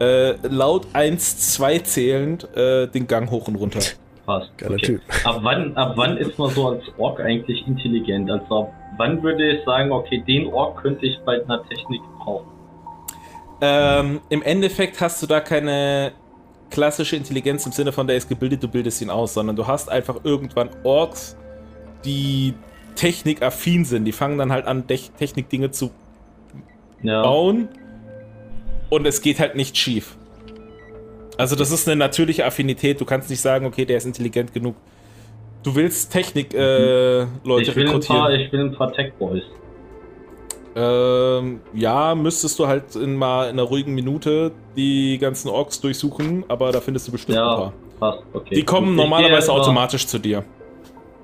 äh, laut 1, 2 zählend äh, den Gang hoch und runter. Passt. Geiler okay. Typ. Ab wann, ab wann ist man so als Ork eigentlich intelligent? Also ab wann würde ich sagen, okay, den Ork könnte ich bei einer Technik brauchen? Ähm, Im Endeffekt hast du da keine klassische Intelligenz im Sinne von, der ist gebildet, du bildest ihn aus, sondern du hast einfach irgendwann Orks, die technikaffin sind. Die fangen dann halt an, Tech- Technikdinge zu Ja. bauen und es geht halt nicht schief. Also das ist eine natürliche Affinität. Du kannst nicht sagen, okay, der ist intelligent genug. Du willst Technik äh, Leute ich will ein paar, rekrutieren. ich will ein paar Tech Boys. Ähm, ja, müsstest du halt in mal in einer ruhigen Minute die ganzen Orks durchsuchen, aber da findest du bestimmt ein Ja, paar. passt, okay. Die kommen Ich geh normalerweise erst mal- automatisch zu dir.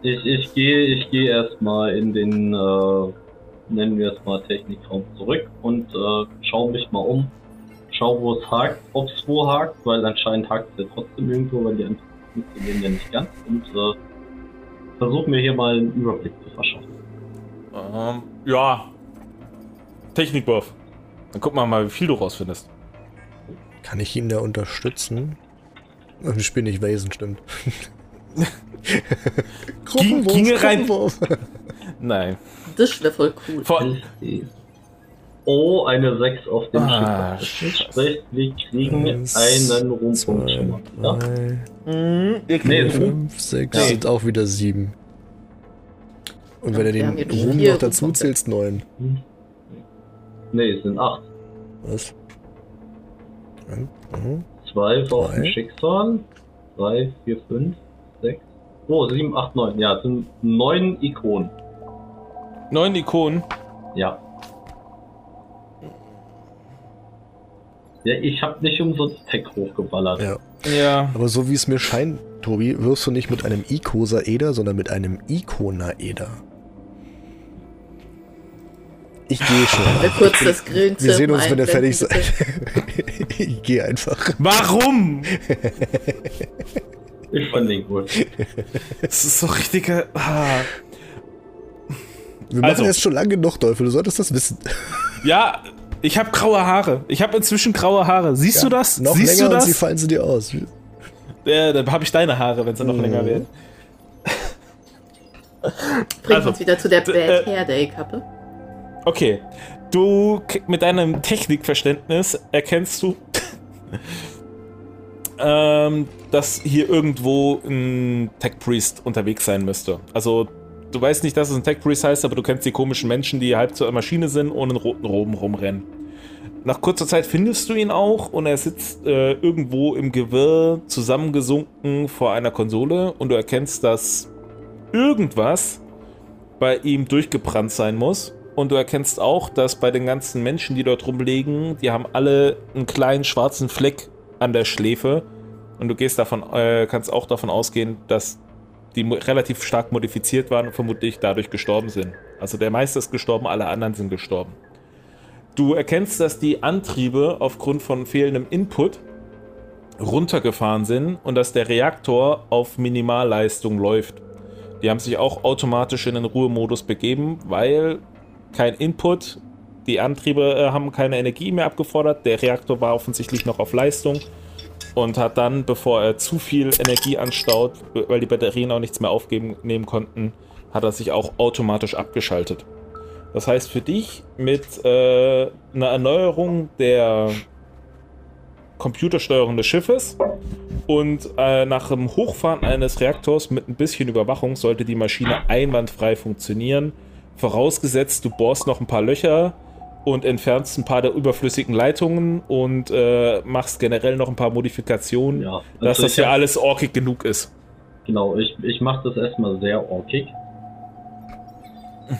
Ich, ich gehe ich gehe erstmal in den, äh, nennen wir es mal Technikraum zurück und äh, schaue mich mal um. Schau, wo es hakt, ob es wo hakt, weil anscheinend hakt es ja trotzdem irgendwo, weil die anderen funktionieren ja nicht ganz. Und äh, versuche mir hier mal einen Überblick zu verschaffen. Ähm, ja. Technikwurf. Dann guck mal mal, wie viel du rausfindest. Kann ich ihn da unterstützen? Ich spiele nicht Wesen, stimmt. Ging- ginge rein-. Nein. Das wäre voll cool. Vor, Oh, eine 6 auf dem Ah. Sprich, wir kriegen Eins, einen Ruhmpunkt. Ja? drei, Nee, es sind, fünf, sechs, Nee. sind auch wieder sieben. Und wenn du den Ruhm noch dazu zählst, neun. Nee, es sind 8. Was? Mhm. 2 war auf dem Drei. Schicksal. 3, 4, 5, 6. Oh, 7, 8, 9. Ja, es sind 9 Ikonen. neun Ikonen. Ja. Ja, ich habe nicht umsonst Tech hochgeballert. Ja. Ja. Aber so wie es mir scheint, Tobi, wirst du nicht mit einem Icosaeder, sondern mit einem Ikonaeder. Ich gehe schon. Wer kurz das Grillen Wir sehen uns, wenn ihr fertig seid. ich gehe einfach. Warum? Ich fand den gut. Das ist so richtige. Ah. Wir machen Also. jetzt schon lange genug, Teufel. Du solltest das wissen. Ja, ich habe graue Haare. Ich habe inzwischen graue Haare. Siehst du das? Noch Siehst länger du und sie das? fallen sie dir aus. Ja, dann habe ich deine Haare, wenn sie noch Mhm. länger werden. Bringt Also, uns wieder zu der Bad äh, Hair Day Kappe. Okay. Du mit deinem Technikverständnis erkennst du, ähm, dass hier irgendwo ein Tech Priest unterwegs sein müsste. Also du weißt nicht, dass es ein Tech Priest heißt, aber du kennst die komischen Menschen, die halb zur Maschine sind und in roten Roben rumrennen. Nach kurzer Zeit findest du ihn auch und er sitzt äh, irgendwo im Gewirr zusammengesunken vor einer Konsole und du erkennst, dass irgendwas bei ihm durchgebrannt sein muss. Und du erkennst auch, dass bei den ganzen Menschen, die dort rumliegen, die haben alle einen kleinen schwarzen Fleck an der Schläfe. Und du gehst davon, äh, kannst auch davon ausgehen, dass die relativ stark modifiziert waren und vermutlich dadurch gestorben sind. Also der Meister ist gestorben, alle anderen sind gestorben. Du erkennst, dass die Antriebe aufgrund von fehlendem Input runtergefahren sind und dass der Reaktor auf Minimalleistung läuft. Die haben sich auch automatisch in den Ruhemodus begeben, weil kein Input, die Antriebe äh, haben keine Energie mehr abgefordert, der Reaktor war offensichtlich noch auf Leistung und hat dann, bevor er zu viel Energie anstaut, weil die Batterien auch nichts mehr aufgeben konnten, hat er sich auch automatisch abgeschaltet. Das heißt für dich mit äh, einer Erneuerung der Computersteuerung des Schiffes und äh, nach dem Hochfahren eines Reaktors mit ein bisschen Überwachung sollte die Maschine einwandfrei funktionieren. Vorausgesetzt, du bohrst noch ein paar Löcher und entfernst ein paar der überflüssigen Leitungen und äh, machst generell noch ein paar Modifikationen, Ja, dass also das ich ja alles orkig genug ist. Genau, ich, ich mache das erstmal sehr orkig.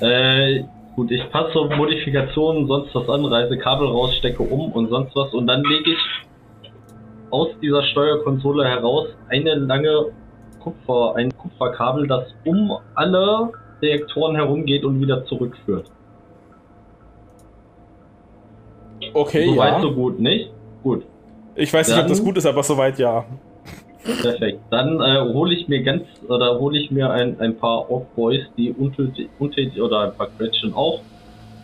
äh, gut, ich passe Modifikationen, sonst was an, reiße Kabel raus, stecke um und sonst was und dann lege ich aus dieser Steuerkonsole heraus eine lange Kupfer, ein Kupferkabel, das um alle Reaktoren herumgeht und wieder zurückführt. Okay, so weit, ja. so gut, nicht? Gut. Ich weiß nicht, ob Dann- das gut ist, aber soweit ja. Perfekt. Dann äh, hole ich mir ganz oder hole ich mir ein, ein paar Orc Boys, die untätig, untätig oder ein paar Quetschen auch.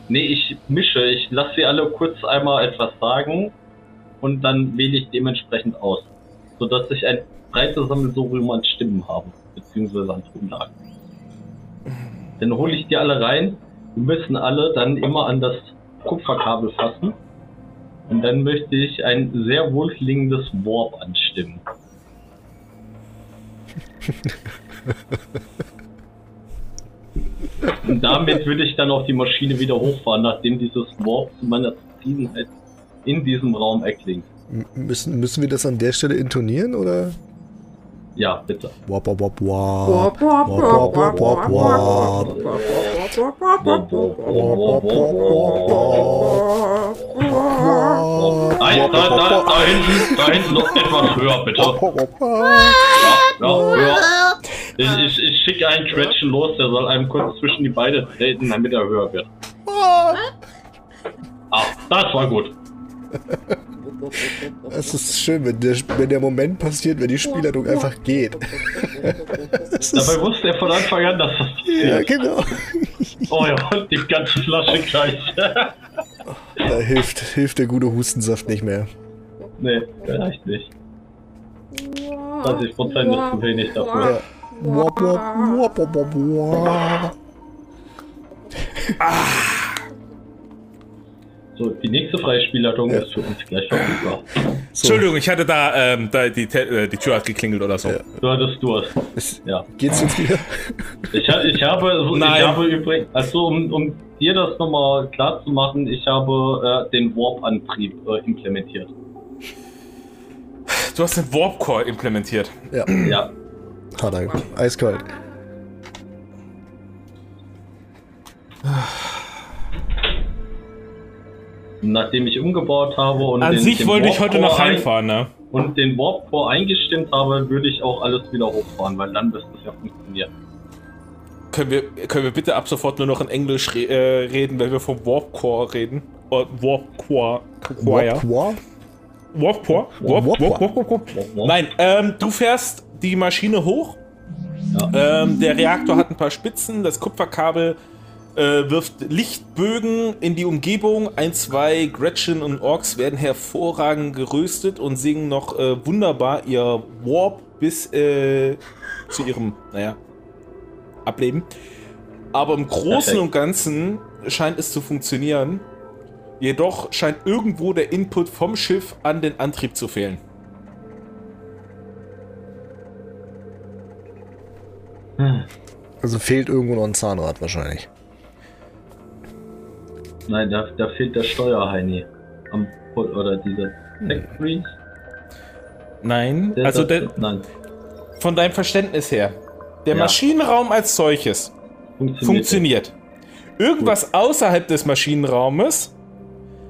Nee, ich mische. Ich lasse sie alle kurz einmal etwas sagen und dann wähle ich dementsprechend aus. Sodass ich ein breites Sammelsurium an Stimmen habe, beziehungsweise an Tonlagen. Dann hole ich die alle rein. Die müssen alle dann immer an das Kupferkabel fassen. Und dann möchte ich ein sehr wohlklingendes Warp anstimmen. Und damit würde ich dann auch die Maschine wieder hochfahren, nachdem dieses Warp zu meiner Zufriedenheit in diesem Raum erklingt. M- Müssen, müssen wir das an der Stelle intonieren oder? Ja, bitte. Wap, wap, wap, wap. Wap, wap, wap, wap, wap. Nein, da, da, da hinten, da hinten noch etwas höher, bitte. Ja, ja, höher. Ich, ich, ich schicke einen Quetschen los, der soll einem kurz zwischen die Beine treten, damit er höher wird. Ah, das war gut. Es ist schön, wenn der, wenn der Moment passiert, wenn die Spielleitung einfach geht. Dabei wusste er von Anfang an, dass das ja, passiert. genau. Oh ja, und die ganze Flasche gleich. Da hilft, hilft der gute Hustensaft nicht mehr. nee, vielleicht nicht. 20% ist zu wenig dafür. Ja. Wap, So, die nächste Freispielleitung ist für uns gleich verfügbar. So, Entschuldigung, ich hatte da, ähm, da die, äh, die Tür hat geklingelt oder so. Ja. Du hattest Durst. ist, Ja. geht's jetzt wieder? Ich, ich habe, Nein. ich habe übrigens, also um, um dir das nochmal klar zu machen, ich habe äh, den Warp-Antrieb äh, implementiert. Du hast den Warp Core implementiert. Ja, Ja, hat er. Eiskalt. Nachdem ich umgebaut habe und An den, sich den wollte ich heute noch heimfahren, ne? und den Warp Core eingestimmt habe, würde ich auch alles wieder hochfahren, weil dann müsste es ja funktionieren. Können wir, können wir bitte ab sofort nur noch in Englisch re äh, reden, wenn wir vom Warp Core reden? Oder Warp Core. Core. Wap, wap. Warp Core? Warp, Warp Warp, Warp, Warp, Warp. Nein, ähm, du fährst die Maschine hoch. Ähm, der Reaktor hat ein paar Spitzen, das Kupferkabel äh, wirft Lichtbögen in die Umgebung. Ein, zwei Gretchen und Orks werden hervorragend geröstet und singen noch äh, wunderbar ihr Warp bis äh, zu ihrem, naja, Ableben. Aber im Großen Perfekt. und Ganzen scheint es zu funktionieren. Jedoch scheint irgendwo der Input vom Schiff an den Antrieb zu fehlen. Also fehlt irgendwo noch ein Zahnrad wahrscheinlich. Nein, da, da fehlt der Steuerheini. Am oder dieser Tech Freeze. Nein, Der also sagt- der, nein, von deinem Verständnis her, der Ja. Maschinenraum als solches funktioniert. funktioniert. Irgendwas außerhalb des Maschinenraumes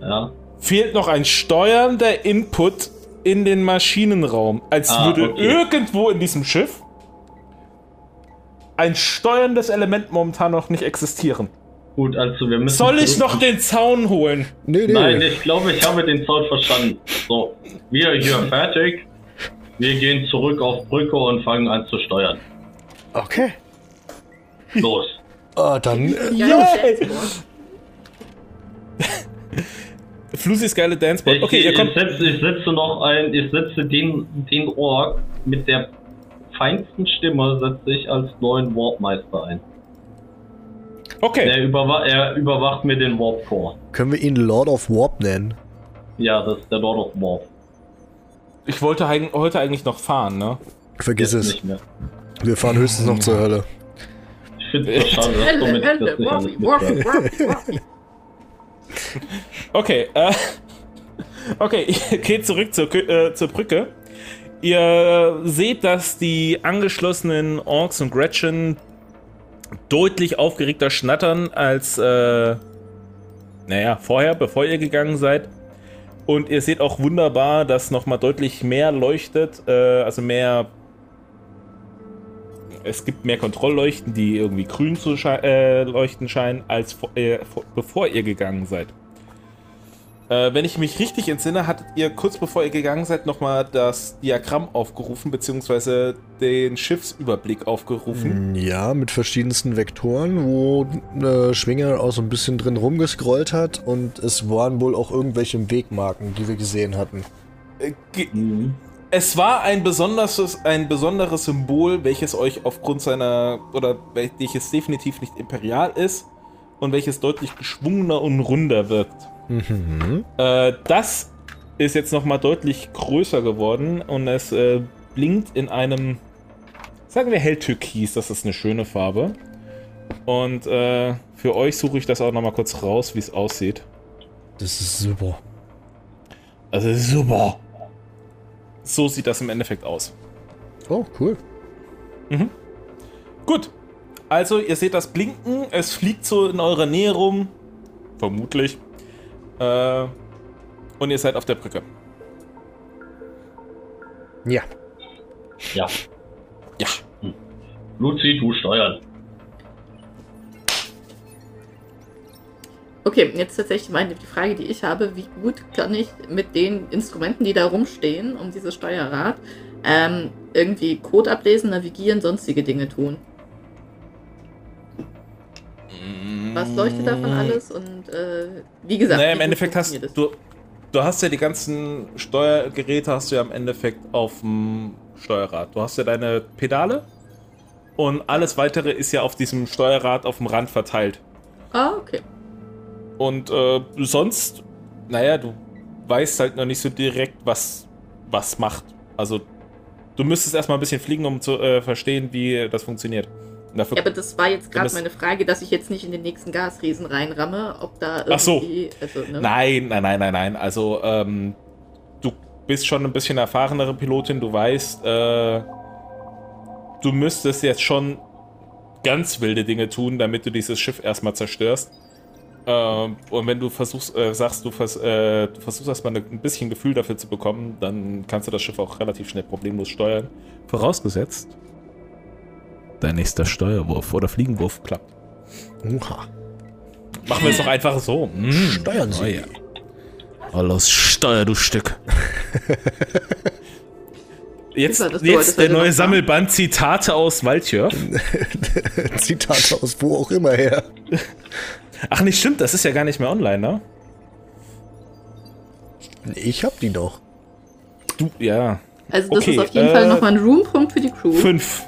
Ja. fehlt noch ein steuernder Input in den Maschinenraum. Als Ah, würde okay. irgendwo in diesem Schiff ein steuerndes Element momentan noch nicht existieren. Gut, also wir müssen. Soll ich noch den Zaun holen? Nee, nee. Nein, ich glaube, ich habe den Sound verstanden. So, wir hier fertig. Wir gehen zurück auf Brücke und fangen an zu steuern. Okay. Los. Ah, dann. Äh, Ja. Dashboard. Flusis geile Danceball. Ich, Okay, ihr ich, kommt. setze, ich setze noch ein, ich setze den, den Ork mit der feinsten Stimme setze ich als neuen Warpmeister ein. Okay. Er, überwa er überwacht mir den Warp Core. Können wir ihn Lord of Warp nennen? Ja, das ist der Lord of Warp. Ich wollte heute eigentlich noch fahren, ne? Vergiss Jetzt es. nicht mehr. Wir fahren höchstens noch zur Hölle. Ich finde es schade, dass das nicht alles mitkriegt. Okay, äh, okay, ihr geht zurück zur, äh, zur Brücke. Ihr seht, dass die angeschlossenen Orks und Gretchen deutlich aufgeregter schnattern als, äh, naja, vorher, bevor ihr gegangen seid. Und ihr seht auch wunderbar, dass nochmal deutlich mehr leuchtet, äh, also mehr. Es gibt mehr Kontrollleuchten, die irgendwie grün zu schei äh, leuchten scheinen, als äh, vor, bevor ihr gegangen seid. Äh, wenn ich mich richtig entsinne, hattet ihr kurz bevor ihr gegangen seid nochmal das Diagramm aufgerufen, beziehungsweise den Schiffsüberblick aufgerufen. Ja, mit verschiedensten Vektoren, wo äh, Schwinger auch so ein bisschen drin rumgescrollt hat und es waren wohl auch irgendwelche Wegmarken, die wir gesehen hatten. Äh, ge- Mhm. Es war ein besonderes, ein besonderes Symbol, welches euch aufgrund seiner, oder welches definitiv nicht imperial ist und welches deutlich geschwungener und runder wirkt. Mhm. Äh, das ist jetzt nochmal deutlich größer geworden und es äh, blinkt in einem, sagen wir hell türkis, das ist eine schöne Farbe. Und äh, für euch suche ich das auch nochmal kurz raus, wie es aussieht. Das ist super. Also super. So sieht das im Endeffekt aus. Oh, cool. Gut. Also, ihr seht das Blinken, es fliegt so in eurer Nähe rum. Vermutlich. Äh, und ihr seid auf der Brücke. Ja. Ja. Ja. Luzi, du steuern. Okay, jetzt tatsächlich meine die Frage, die ich habe, wie gut kann ich mit den Instrumenten, die da rumstehen, um dieses Steuerrad, ähm, irgendwie Code ablesen, navigieren, sonstige Dinge tun? Was leuchtet davon alles? Und äh, wie gesagt, Naja, im Endeffekt hast du, du hast ja die ganzen Steuergeräte hast du ja im Endeffekt auf dem Steuerrad. Du hast ja deine Pedale und alles weitere ist ja auf diesem Steuerrad auf dem Rand verteilt. Ah, okay. Und äh, sonst, naja, du weißt halt noch nicht so direkt, was was macht. Also du müsstest erstmal ein bisschen fliegen, um zu äh, verstehen, wie das funktioniert. Dafür, Ja, aber das war jetzt gerade meine Frage, dass ich jetzt nicht in den nächsten Gasriesen reinramme, ob da irgendwie. Ach so. Also, ne? Nein, nein, nein, nein, nein. Also, ähm, du bist schon ein bisschen erfahrenere Pilotin, du weißt, äh, du müsstest jetzt schon ganz wilde Dinge tun, damit du dieses Schiff erstmal zerstörst. Ähm, und wenn du versuchst, äh, sagst, du, vers äh, du versuchst erstmal ein bisschen Gefühl dafür zu bekommen, dann kannst du das Schiff auch relativ schnell problemlos steuern. Vorausgesetzt, dein nächster Steuerwurf oder Fliegenwurf klappt. Oha. Machen wir es doch einfach so. Mm. Steuern Sie. Oh ja. Oh, los, steuer, du Stück. Jetzt, du jetzt der neue Sammelband Zitate aus Waldjörf. Zitate aus wo auch immer her. Ach, nicht stimmt, das ist ja gar nicht mehr online, ne? Ich hab die doch. Du, ja. Also, das Okay, ist auf jeden äh, Fall nochmal ein Room-Punkt für die Crew. Fünf.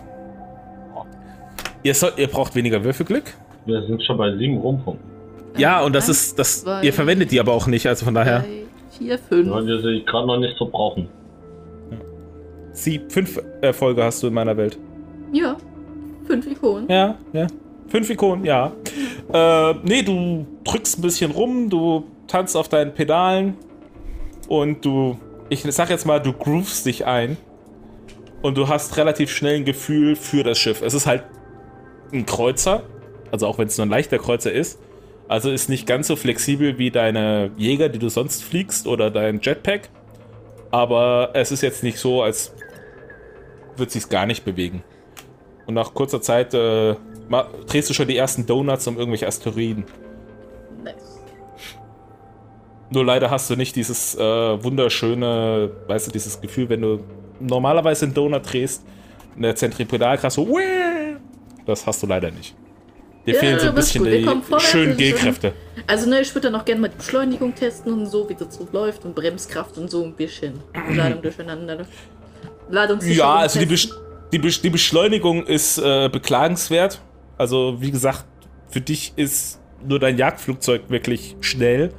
Ihr, soll, ihr braucht weniger Würfelglück. Wir sind schon bei sieben Rumpunkten. Ja, und das Eins, ist, das, zwei, ihr verwendet die aber auch nicht, also von daher. Drei, vier, fünf. Weil wir sie gerade noch nicht so brauchen. Sie, fünf Erfolge hast du in meiner Welt. Ja, fünf Ikonen. Ja, ja. Fünf Ikonen, ja. Äh, nee, du drückst ein bisschen rum, du tanzt auf deinen Pedalen und du, ich sag jetzt mal, du groovst dich ein und du hast relativ schnell ein Gefühl für das Schiff. Es ist halt ein Kreuzer, also auch wenn es nur ein leichter Kreuzer ist, also ist nicht ganz so flexibel wie deine Jäger, die du sonst fliegst oder dein Jetpack, aber es ist jetzt nicht so, als würde sich gar nicht bewegen. Und nach kurzer Zeit äh, drehst du schon die ersten Donuts um irgendwelche Asteroiden. Nice. Nur leider hast du nicht dieses äh, wunderschöne, weißt du, dieses Gefühl, wenn du normalerweise einen Donut drehst, in der Zentripetalkraft so, "Wah!" Das hast du leider nicht. Dir Ja, fehlen so ein bisschen gut, die schönen G-Kräfte. Also, ne, ich würde dann auch gerne mal die Beschleunigung testen und so, wie das so läuft und Bremskraft und so ein bisschen. Ladung durcheinander. Ladungssicherung. Ja, also die. Besch die, Besch die Beschleunigung ist äh, beklagenswert. Also, wie gesagt, für dich ist nur dein Jagdflugzeug wirklich schnell.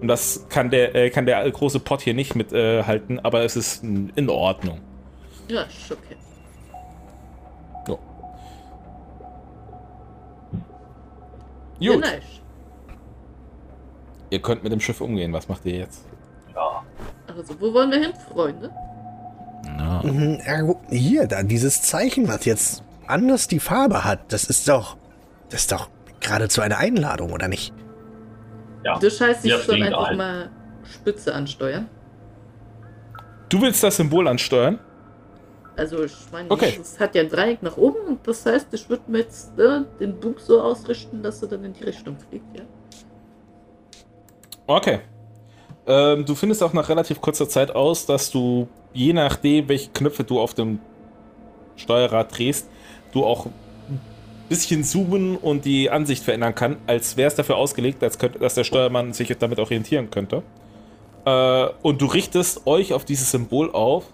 Und das kann der, äh, kann der große Pott hier nicht mithalten, äh, aber es ist in Ordnung. Ja, ist okay. Gut, nice. ihr könnt mit dem Schiff umgehen. Was macht ihr jetzt? Ja. Also, wo wollen wir hin, Freunde? Na, Mhm, ja, Hier, da, dieses Zeichen, was jetzt anders die Farbe hat, das ist doch. Das ist doch geradezu eine Einladung, oder nicht? Ja. Das heißt, ich Wir soll fliegen einfach ein. mal Spitze ansteuern. Du willst das Symbol ansteuern? Also, ich meine, Okay. es hat ja ein Dreieck nach oben und das heißt, ich würde mir jetzt äh, den Bug so ausrichten, dass er dann in die Richtung fliegt, ja? Okay. Ähm, du findest auch nach relativ kurzer Zeit aus, dass du, je nachdem, welche Knöpfe du auf dem Steuerrad drehst, du auch ein bisschen zoomen und die Ansicht verändern kann, als wäre es dafür ausgelegt, als könnte, dass der Steuermann sich damit orientieren könnte. Äh, und du richtest euch auf dieses Symbol auf.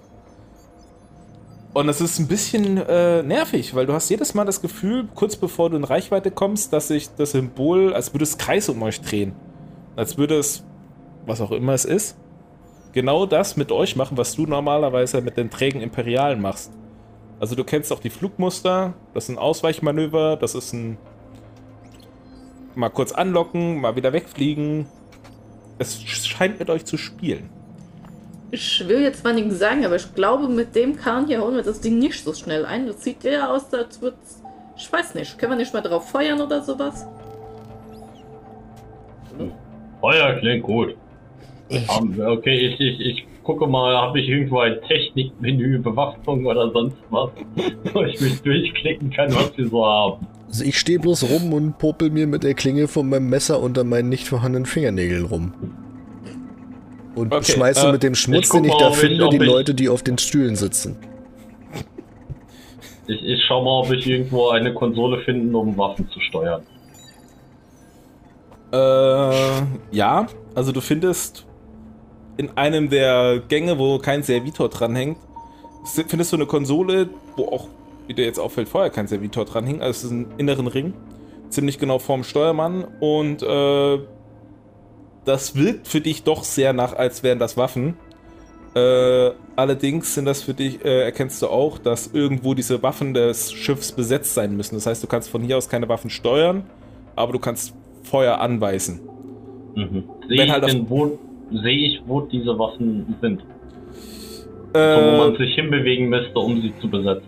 Und das ist ein bisschen äh, nervig, weil du hast jedes Mal das Gefühl, kurz bevor du in Reichweite kommst, dass sich das Symbol, als würde es Kreis um euch drehen als würde es, was auch immer es ist, genau das mit euch machen, was du normalerweise mit den trägen Imperialen machst. Also du kennst auch die Flugmuster, das ein Ausweichmanöver, das ist ein mal kurz anlocken, mal wieder wegfliegen. Es scheint mit euch zu spielen. Ich will jetzt zwar nichts sagen, aber ich glaube, mit dem Kahn hier holen wir das Ding nicht so schnell ein. Das sieht ja aus, als würde Ich weiß nicht. Können wir nicht mal drauf feuern oder sowas? Feuer klingt gut. Ich, Ähm, Okay, ich, ich, ich gucke mal, habe ich irgendwo ein Technikmenü, Bewaffnung oder sonst was, wo ich mich durchklicken kann, was wir so haben. also ich stehe bloß rum und popel mir mit der Klinge von meinem Messer unter meinen nicht vorhandenen Fingernägeln rum. Und Okay, schmeiße äh, mit dem Schmutz, den ich mal, da finde, die Leute, die auf den Stühlen sitzen. Ich, ich schau mal, ob ich irgendwo eine Konsole finde, um Waffen zu steuern. Äh, ja, also du findest in einem der Gänge, wo kein Servitor dranhängt, findest du eine Konsole, wo auch, wie dir jetzt auffällt, vorher kein Servitor dranhing. Also es ist ein inneren Ring, ziemlich genau vorm Steuermann und äh, das wirkt für dich doch sehr nach, als wären das Waffen. Äh, allerdings sind das für dich, äh, erkennst du auch, dass irgendwo diese Waffen des Schiffs besetzt sein müssen. Das heißt, du kannst von hier aus keine Waffen steuern, aber du kannst Feuer anweisen. Mhm. Wenn Sehe ich halt sehe ich, wo diese Waffen sind? Äh, So, wo man sich hinbewegen müsste, um sie zu besetzen.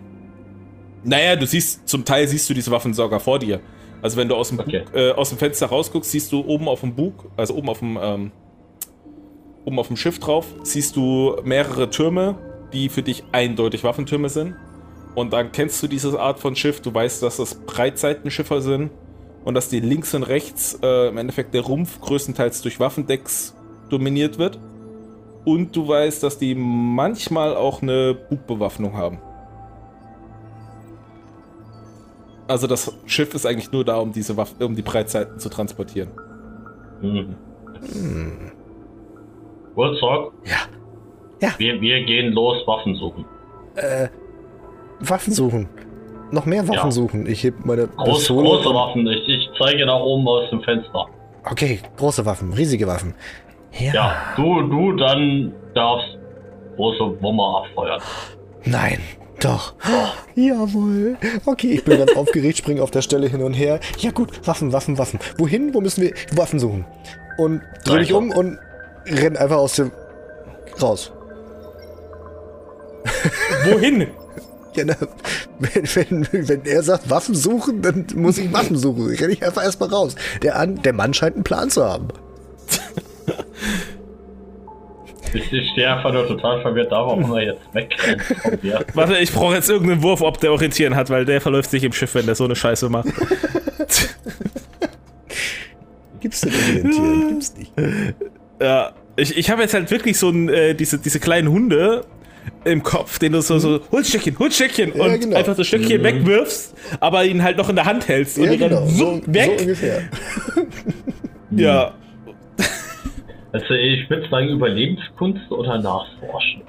naja, du siehst, zum Teil siehst du diese Waffen sogar vor dir. Also wenn du aus dem, Okay. Bug, äh, aus dem Fenster rausguckst, siehst du oben auf dem Bug, also oben auf dem, ähm, oben auf dem Schiff drauf, siehst du mehrere Türme, die für dich eindeutig Waffentürme sind. Und dann kennst du diese Art von Schiff, du weißt, dass das Breitseitenschiffer sind und dass die links und rechts äh, im Endeffekt der Rumpf größtenteils durch Waffendecks dominiert wird. Und du weißt, dass die manchmal auch eine Bugbewaffnung haben. Also das Schiff ist eigentlich nur da, um diese Waffen, um die Breitseiten zu transportieren. Mhm. Hm. Woodstock, Ja. Ja. wir, wir gehen los, Waffen suchen. Äh, Waffen suchen. Noch mehr Waffen Ja. suchen. Ich heb meine Groß, Pistole. große und- Waffen, ich, ich zeige nach oben aus dem Fenster. Okay, große Waffen, riesige Waffen. Ja. Ja, du, du dann darfst große Bomber abfeuern. Nein. Doch. Jawohl. Okay, ich bin ganz aufgeregt, springe auf der Stelle hin und her. Ja gut, Waffen, Waffen, Waffen. Wohin? Wo müssen wir Waffen suchen? Und dreh mich um und renn einfach aus dem... raus. Wohin? Ja, na, wenn, wenn, wenn er sagt Waffen suchen, dann muss ich Waffen suchen. Renn ich einfach erstmal raus. Der, an, der Mann scheint einen Plan zu haben. Ich, ich stehe einfach nur total verwirrt da, warum er jetzt dir. Warte, ich brauche jetzt irgendeinen Wurf, ob der Orientieren hat, weil der verläuft sich im Schiff, wenn der so eine Scheiße macht. Gibt's denn orientieren? Gibt's nicht. Ja, ich, ich habe jetzt halt wirklich so ein, äh, diese, diese kleinen Hunde im Kopf, den du so, so, Holzstöckchen, Holzstöckchen Ja, und genau. einfach das Stöckchen wegwirfst, aber ihn halt noch in der Hand hältst und Ja, die genau. rennen So, wupp so weg. ungefähr. ja, Also ich würde sagen Überlebenskunst oder Nachforschen.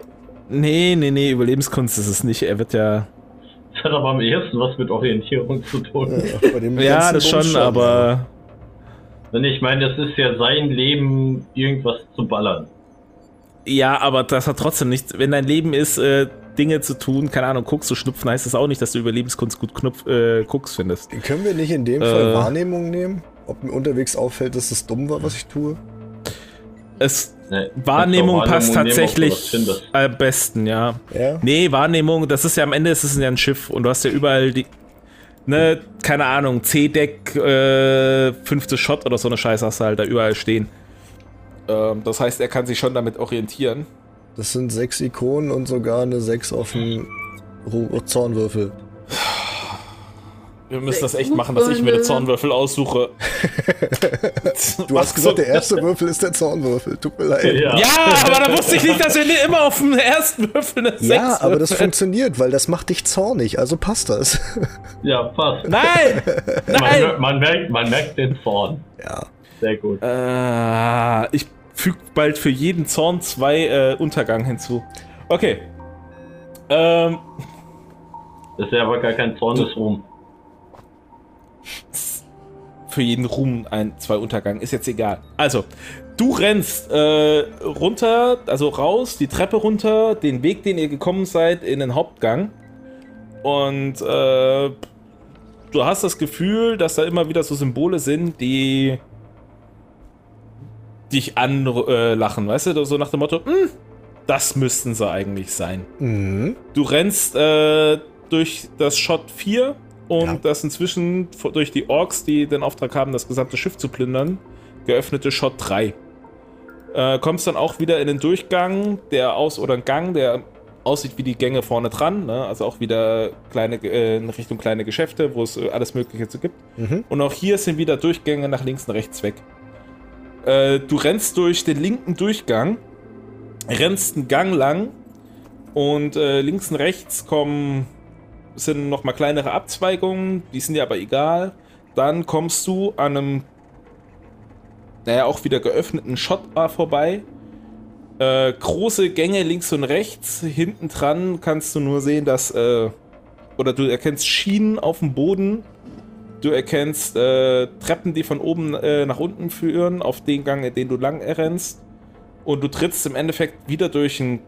nee, nee, nee, Überlebenskunst ist es nicht. Er wird ja. hat aber am ehesten was mit Orientierung zu tun. Ja, bei dem Ja, das schon, Bums aber Denn ich meine, das ist ja sein Leben, irgendwas zu ballern. ja, aber das hat trotzdem nichts. Wenn dein Leben ist, äh, Dinge zu tun, keine Ahnung, guckst zu schnupfen, heißt das auch nicht, dass du Überlebenskunst gut knupf, äh, guckst findest. Können wir nicht in dem Fall Äh. Wahrnehmung nehmen? Ob mir unterwegs auffällt, dass es dumm war, was ich tue? Es, Ne, Wahrnehmung passt Wahrnehmung tatsächlich am besten, ja. Ja? Nee, Wahrnehmung, das ist ja am Ende ist es ja ein Schiff und du hast ja überall die, ne, keine Ahnung, C-Deck, äh, fünfte Shot oder so eine Scheiße hast du halt da überall stehen. Ähm, das heißt, er kann sich schon damit orientieren. Das sind sechs Ikonen und sogar eine sechs auf dem Zornwürfel. Wir müssen das echt machen, dass ich mir den. Zornwürfel aussuche. Du hast gesagt, der erste Würfel ist der Zornwürfel. Tut mir leid. Ja. Ja, aber da wusste ich nicht, dass wir immer auf dem ersten Würfel eine Ja, Sechs aber das funktioniert, weil das macht dich zornig, also passt das. ja, passt. Nein! Man, Nein! man, merkt, man merkt den Zorn. Ja. Sehr gut. Äh, ich füge bald für jeden Zorn zwei äh, Untergang hinzu. Okay. Ähm, Das ist ja aber gar kein Zorn Ruhm. Für jeden Ruhm ein, zwei Untergang, ist jetzt egal. Also, du rennst äh, runter, also raus, die Treppe runter, den Weg, den ihr gekommen seid, in den Hauptgang. Und äh, du hast das Gefühl, dass da immer wieder so Symbole sind, die dich anlachen, weißt du? So nach dem Motto, "Hm, das müssten sie eigentlich sein. Mhm. Du rennst äh, durch das Shot 4 und Ja. das inzwischen durch die Orks, die den Auftrag haben, das gesamte Schiff zu plündern, geöffnete Shot 3. Äh, kommst dann auch wieder in den Durchgang, der aus oder einen Gang, der aussieht wie die Gänge vorne dran, ne? also auch wieder kleine äh, in Richtung kleine Geschäfte, wo es äh, alles Mögliche zu gibt. Mhm. Und auch hier sind wieder Durchgänge nach links und rechts weg. Äh, du rennst durch den linken Durchgang, rennst einen Gang lang und äh, links und rechts kommen sind noch mal kleinere Abzweigungen, die sind dir aber egal. Dann kommst du an einem, naja, auch wieder geöffneten Shotbar vorbei. Äh, große Gänge links und rechts. Hinten dran kannst du nur sehen, dass, äh, oder du erkennst Schienen auf dem Boden. Du erkennst äh, Treppen, die von oben äh, nach unten führen, auf den Gang, den du lang rennst. Und du trittst im Endeffekt wieder durch ein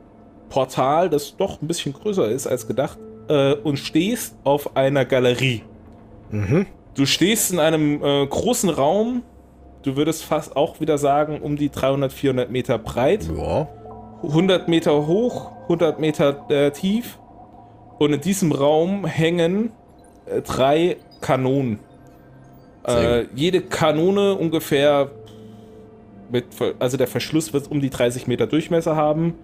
Portal, das doch ein bisschen größer ist als gedacht, äh, und stehst auf einer Galerie. Mhm. Du stehst in einem äh, großen Raum, du würdest fast auch wieder sagen, um die 300, 400 Meter breit, Ja. 100 Meter hoch, 100 Meter äh, tief. Und in diesem Raum hängen äh, drei Kanonen. Äh, jede Kanone ungefähr mit, also der Verschluss wird um die 30 Meter Durchmesser haben.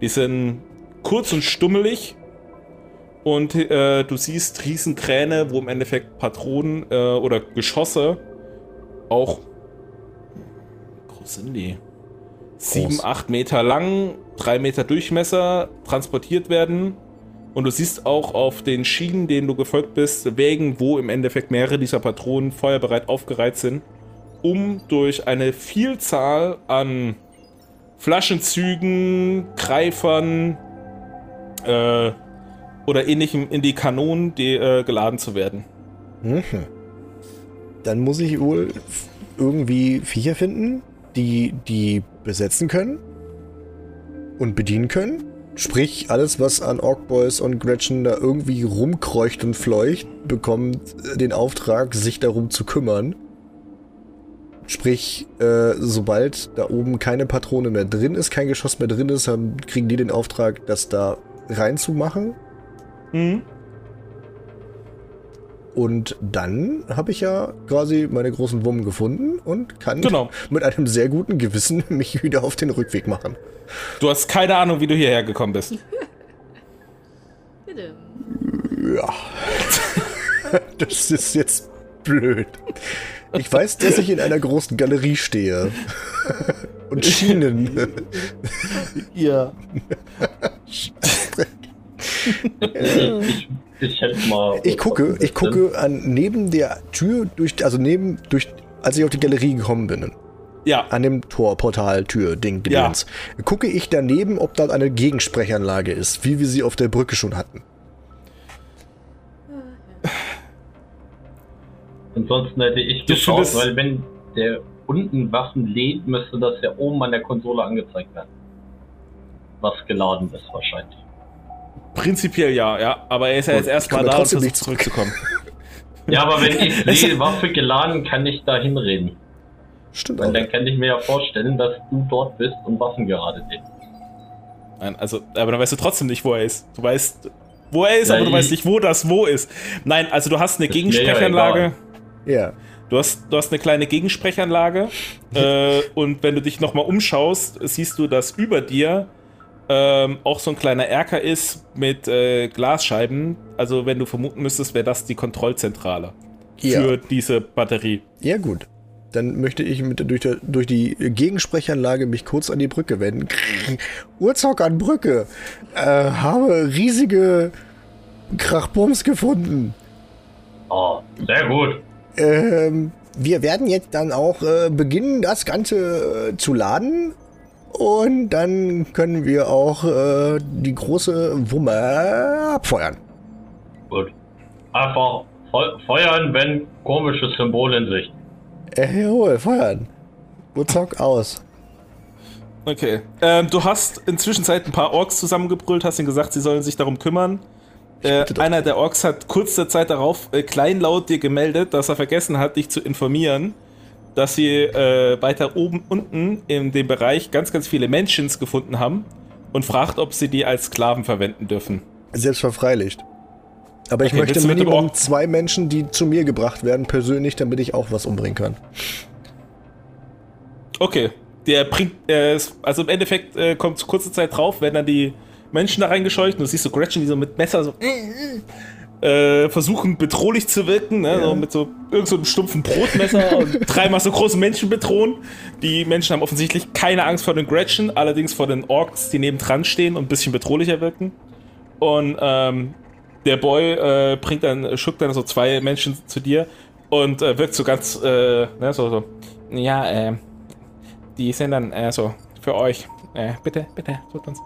Die sind kurz und stummelig. Und äh, du siehst Riesenkräne, wo im Endeffekt Patronen äh, oder Geschosse auch. Groß sind die? Sieben, acht Meter lang, drei Meter Durchmesser transportiert werden. Und du siehst auch auf den Schienen, denen du gefolgt bist, Wägen, wo im Endeffekt mehrere dieser Patronen feuerbereit aufgereiht sind, um durch eine Vielzahl an Flaschenzügen, Greifern äh, oder ähnlichem in die Kanonen die, äh, geladen zu werden. Mhm. Dann muss ich wohl irgendwie Viecher finden, die die besetzen können und bedienen können. Sprich, alles, was an Orkboys und Gretchen da irgendwie rumkreucht und fleucht, bekommt äh, den Auftrag, sich darum zu kümmern. Sprich, äh, sobald da oben keine Patrone mehr drin ist, kein Geschoss mehr drin ist, haben, kriegen die den Auftrag, das da reinzumachen. Mhm. Und dann habe ich ja quasi meine großen Wummen gefunden und kann Genau. mit einem sehr guten Gewissen mich wieder auf den Rückweg machen. Du hast keine Ahnung, wie du hierher gekommen bist. Bitte. Ja. das ist jetzt blöd. Ich weiß, dass ich in einer großen Galerie stehe. und Schienen. Ja. Ich, ich hätte mal. Ich gucke, ich gucke an neben der Tür durch, also neben durch, als ich auf die Galerie gekommen bin, Ja. an dem Tor, Portal, Tür, Ding, Gedöns, gucke ich daneben, ob da eine Gegensprechanlage ist, wie wir sie auf der Brücke schon hatten. Ansonsten hätte ich geschaut, weil wenn der unten Waffen lädt, müsste das ja oben an der Konsole angezeigt werden. Was geladen ist wahrscheinlich. Prinzipiell ja, ja. Aber er ist ja jetzt erstmal da und trotzdem versucht nicht zurückzukommen. Ja, aber wenn ich sehe, Waffe geladen, kann ich da hinreden. Stimmt Und dann kann ich mir ja vorstellen, dass du dort bist und Waffen gerade lädt. Nein, also, aber dann weißt du trotzdem nicht, wo er ist. Du weißt, wo er ist, Ja, aber du weißt nicht, wo das wo ist. Nein, also du hast eine Gegensprechanlage. Ja. Du hast, du hast eine kleine Gegensprechanlage äh, und wenn du dich nochmal umschaust, siehst du, dass über dir ähm, auch so ein kleiner Erker ist mit äh, Glasscheiben. Also wenn du vermuten müsstest, wäre das die Kontrollzentrale Ja. für diese Batterie. Ja, gut. Dann möchte ich mit, durch, der, durch die Gegensprechanlage mich kurz an die Brücke wenden. Uhrzock an Brücke. Äh, habe riesige Krachbums gefunden. Oh, sehr gut. Ähm, wir werden jetzt dann auch äh, beginnen, das Ganze äh, zu laden. Und dann können wir auch äh, die große Wumme abfeuern. Gut. Einfach fe- feuern, wenn komisches Symbol in Sicht. Äh, jawohl, feuern. Uhrzock aus. Okay. Ähm, du hast inzwischen ein paar Orks zusammengebrüllt, hast ihnen gesagt, sie sollen sich darum kümmern. Äh, einer der Orks hat kurze Zeit darauf äh, kleinlaut dir gemeldet, dass er vergessen hat, dich zu informieren, dass sie äh, weiter oben unten in dem Bereich ganz, ganz viele Mentions gefunden haben und fragt, ob sie die als Sklaven verwenden dürfen. Selbstverfreilicht. Aber ich Okay, möchte mit dem Minimum zwei Menschen, die zu mir gebracht werden, persönlich, damit ich auch was umbringen kann. Okay. Der bringt, äh, also im Endeffekt äh, kommt kurze Zeit drauf, werden dann die Menschen da reingescheucht und du siehst so Gretchen, die so mit Messer so äh, versuchen bedrohlich zu wirken, ne? so mit so irgend so einem stumpfen Brotmesser und dreimal so große Menschen bedrohen. Die Menschen haben offensichtlich keine Angst vor den Gretchen, allerdings vor den Orks, die nebendran stehen und ein bisschen bedrohlicher wirken. Und ähm, der Boy äh, bringt dann, schuckt dann so zwei Menschen zu dir und äh, wirkt so ganz, äh, ne, so, so, ja, äh, die sind dann äh, so für euch. Äh, bitte, bitte, tut uns.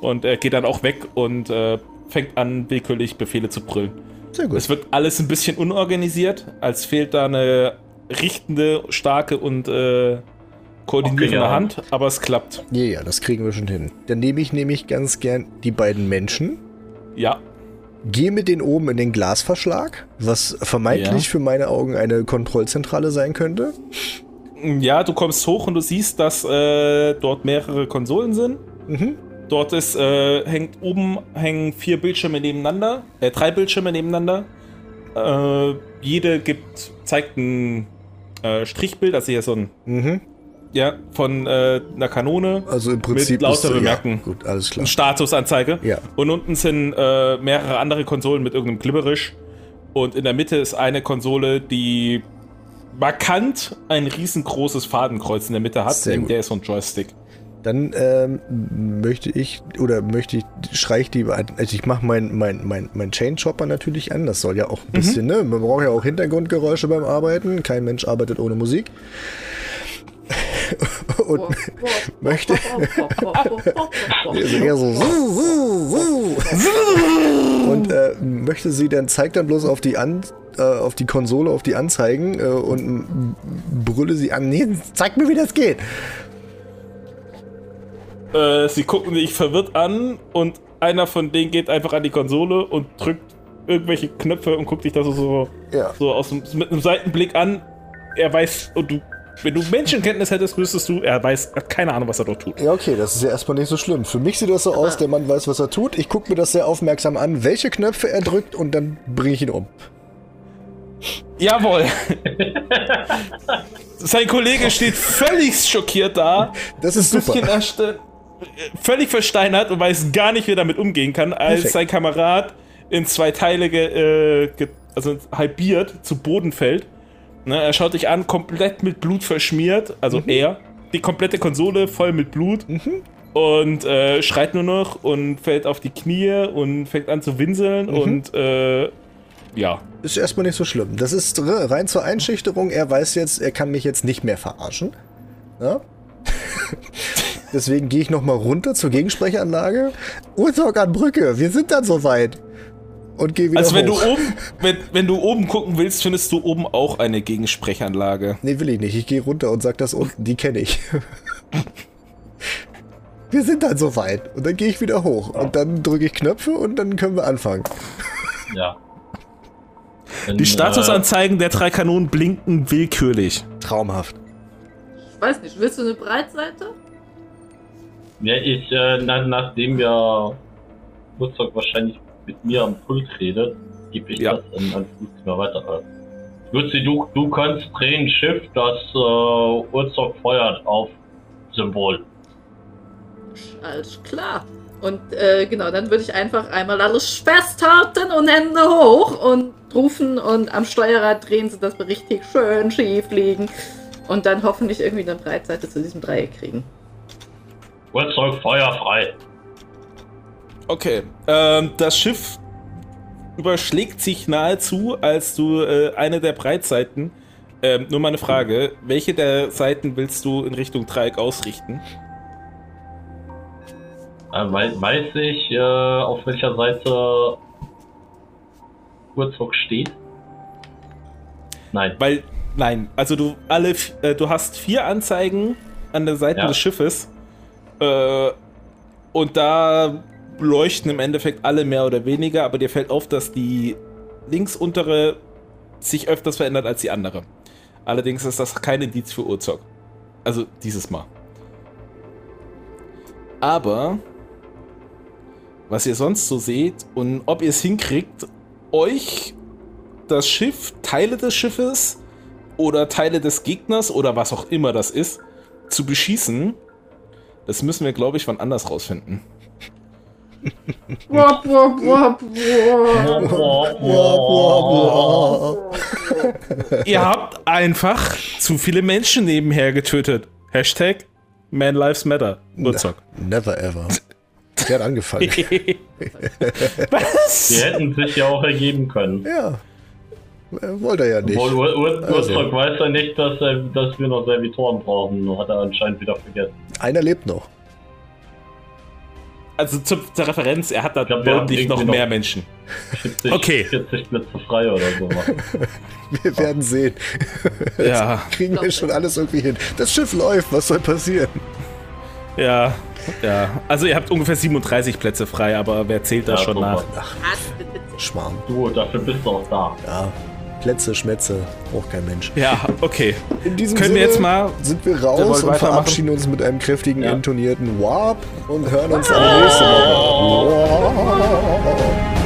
Und äh, geht dann auch weg und äh, fängt an, willkürlich Befehle zu brüllen. Sehr gut. Es wird alles ein bisschen unorganisiert, als fehlt da eine richtende, starke und äh, koordinierende Okay, ja. Hand, aber es klappt. Ja, ja, das kriegen wir schon hin. Dann nehme ich nämlich ganz gern die beiden Menschen, Ja, gehe mit denen oben in den Glasverschlag, was vermeintlich Ja. für meine Augen eine Kontrollzentrale sein könnte. ja, du kommst hoch und du siehst, dass äh, dort mehrere Konsolen sind. Mhm. Dort ist, äh, hängt oben hängen vier Bildschirme nebeneinander, äh, drei Bildschirme nebeneinander. Äh, jede gibt, zeigt ein äh, Strichbild, also hier so ein, Mhm. ja, von äh, einer Kanone, Also im Prinzip. lauter ist, ja, Bemerken. Gut, alles klar. Statusanzeige. Ja. Und unten sind äh, mehrere andere Konsolen mit irgendeinem Glibberisch. Und in der Mitte ist eine Konsole, die markant ein riesengroßes Fadenkreuz in der Mitte hat. Sehr Neben gut. der ist so ein Joystick. Dann ähm, möchte ich, oder möchte ich, schrei ich die, also ich mache mein, mein, mein, mein Chain Chopper natürlich an, das soll ja auch ein bisschen, ne, man braucht ja auch Hintergrundgeräusche beim Arbeiten, kein Mensch arbeitet ohne Musik. Und möchte, also eher so, und äh, möchte sie dann, zeigt dann bloß auf die an, äh, auf die Konsole, auf die Anzeigen äh, und brülle sie an, nee, zeig mir, wie das geht. Äh, sie gucken dich verwirrt an und einer von denen geht einfach an die Konsole und drückt irgendwelche Knöpfe und guckt dich da so, so, Ja. so aus dem, mit einem Seitenblick an. Er weiß, und du, wenn du Menschenkenntnis hättest, wüsstest du, er weiß, hat keine Ahnung, was er dort tut. Ja, okay, das ist ja erstmal nicht so schlimm. Für mich sieht das so aus, der Mann weiß, was er tut. Ich gucke mir das sehr aufmerksam an, welche Knöpfe er drückt und dann bringe ich ihn um. Jawohl. Sein Kollege steht völlig schockiert da. Das ist ein bisschen super. Völlig versteinert und weiß gar nicht, wie er damit umgehen kann, als Perfekt. sein Kamerad in zwei Teile, ge, äh, ge, also halbiert, zu Boden fällt. Ne, er schaut dich an, komplett mit Blut verschmiert, also Mhm. er, die komplette Konsole voll mit Blut und äh, schreit nur noch und fällt auf die Knie und fängt an zu winseln Mhm. und äh, ja. Ist erstmal nicht so schlimm. Das ist re- rein zur Einschüchterung. Er weiß jetzt, er kann mich jetzt nicht mehr verarschen. Ja? Deswegen gehe ich nochmal runter zur Gegensprechanlage. Urzog an Brücke, wir sind dann soweit. und gehe wieder Also wenn du hoch. oben, wenn, wenn du oben gucken willst, findest du oben auch eine Gegensprechanlage. Nee, will ich nicht. Ich gehe runter und sag das unten. Die kenne ich. Wir sind dann so weit. Und dann gehe ich wieder hoch. Und dann drücke ich Knöpfe und dann können wir anfangen. Ja. Wenn, Die äh, Statusanzeigen der drei Kanonen blinken willkürlich. Traumhaft. Ich weiß nicht, willst du eine Breitseite? Ja, ich, äh, na, nachdem ja Woodstock wahrscheinlich mit mir am Pult redet, gebe ich Ja. das an, an Fußgänger weiter. Luzi, du, du kannst drehen Schiff, das äh, Woodstock feuert auf Symbol. Alles klar. Und äh, genau, dann würde ich einfach einmal alles festhalten und Hände hoch und rufen und am Steuerrad drehen, sodass wir richtig schön schief liegen. Und dann hoffentlich irgendwie eine Breitseite zu diesem Dreieck kriegen. Woodstock feuerfrei. Okay. Ähm, das Schiff überschlägt sich nahezu, als du äh, eine der Breitseiten. Ähm, nur mal eine Frage: Welche der Seiten willst du in Richtung Dreieck ausrichten? Äh, weiß, ich, äh, auf welcher Seite Woodstock steht? Nein. Weil, nein, also du alle, äh, du hast vier Anzeigen an der Seite Ja. des Schiffes. Äh, und da leuchten im Endeffekt alle mehr oder weniger, aber dir fällt auf, dass die links untere sich öfters verändert als die andere. Allerdings ist das kein Indiz für Urzog. Also dieses Mal. Aber was ihr sonst so seht und ob ihr es hinkriegt, euch das Schiff, Teile des Schiffes oder Teile des Gegners oder was auch immer das ist, zu beschießen, das müssen wir, glaube ich, wann anders rausfinden. Wop, wop, wop, wop. Ihr habt einfach zu viele Menschen nebenher getötet. Hashtag Man Lives Matter. Urzock. Never ever. Der hat angefangen. was? Die hätten sich ja auch ergeben können. ja. Äh, Wollte er ja nicht. Obwohl Ur- Ur- Also. Urstock weiß ja nicht, dass, er, dass wir noch Servitoren brauchen. Hat er anscheinend wieder vergessen. Einer lebt noch. Also zur, zur Referenz, er hat da glaub, deutlich noch mehr noch- Menschen. 40, Okay. 40 Blitze frei oder so. Wir werden sehen. Ja, Kriegen wir schon alles irgendwie hin. Das Schiff läuft. Was soll passieren? ja, ja. Also ihr habt ungefähr 37 Plätze frei, aber wer zählt da Ja, schon super. nach? Bitte. Schmarrn. Du, dafür bist du auch da. Ja. Plätze, Schmätze. Braucht kein Mensch. Ja, okay. In diesem Können wir Sinne jetzt mal sind wir raus und verabschieden uns mit einem kräftigen Ja. intonierten Warp und hören uns alle nächste Woche. Warp.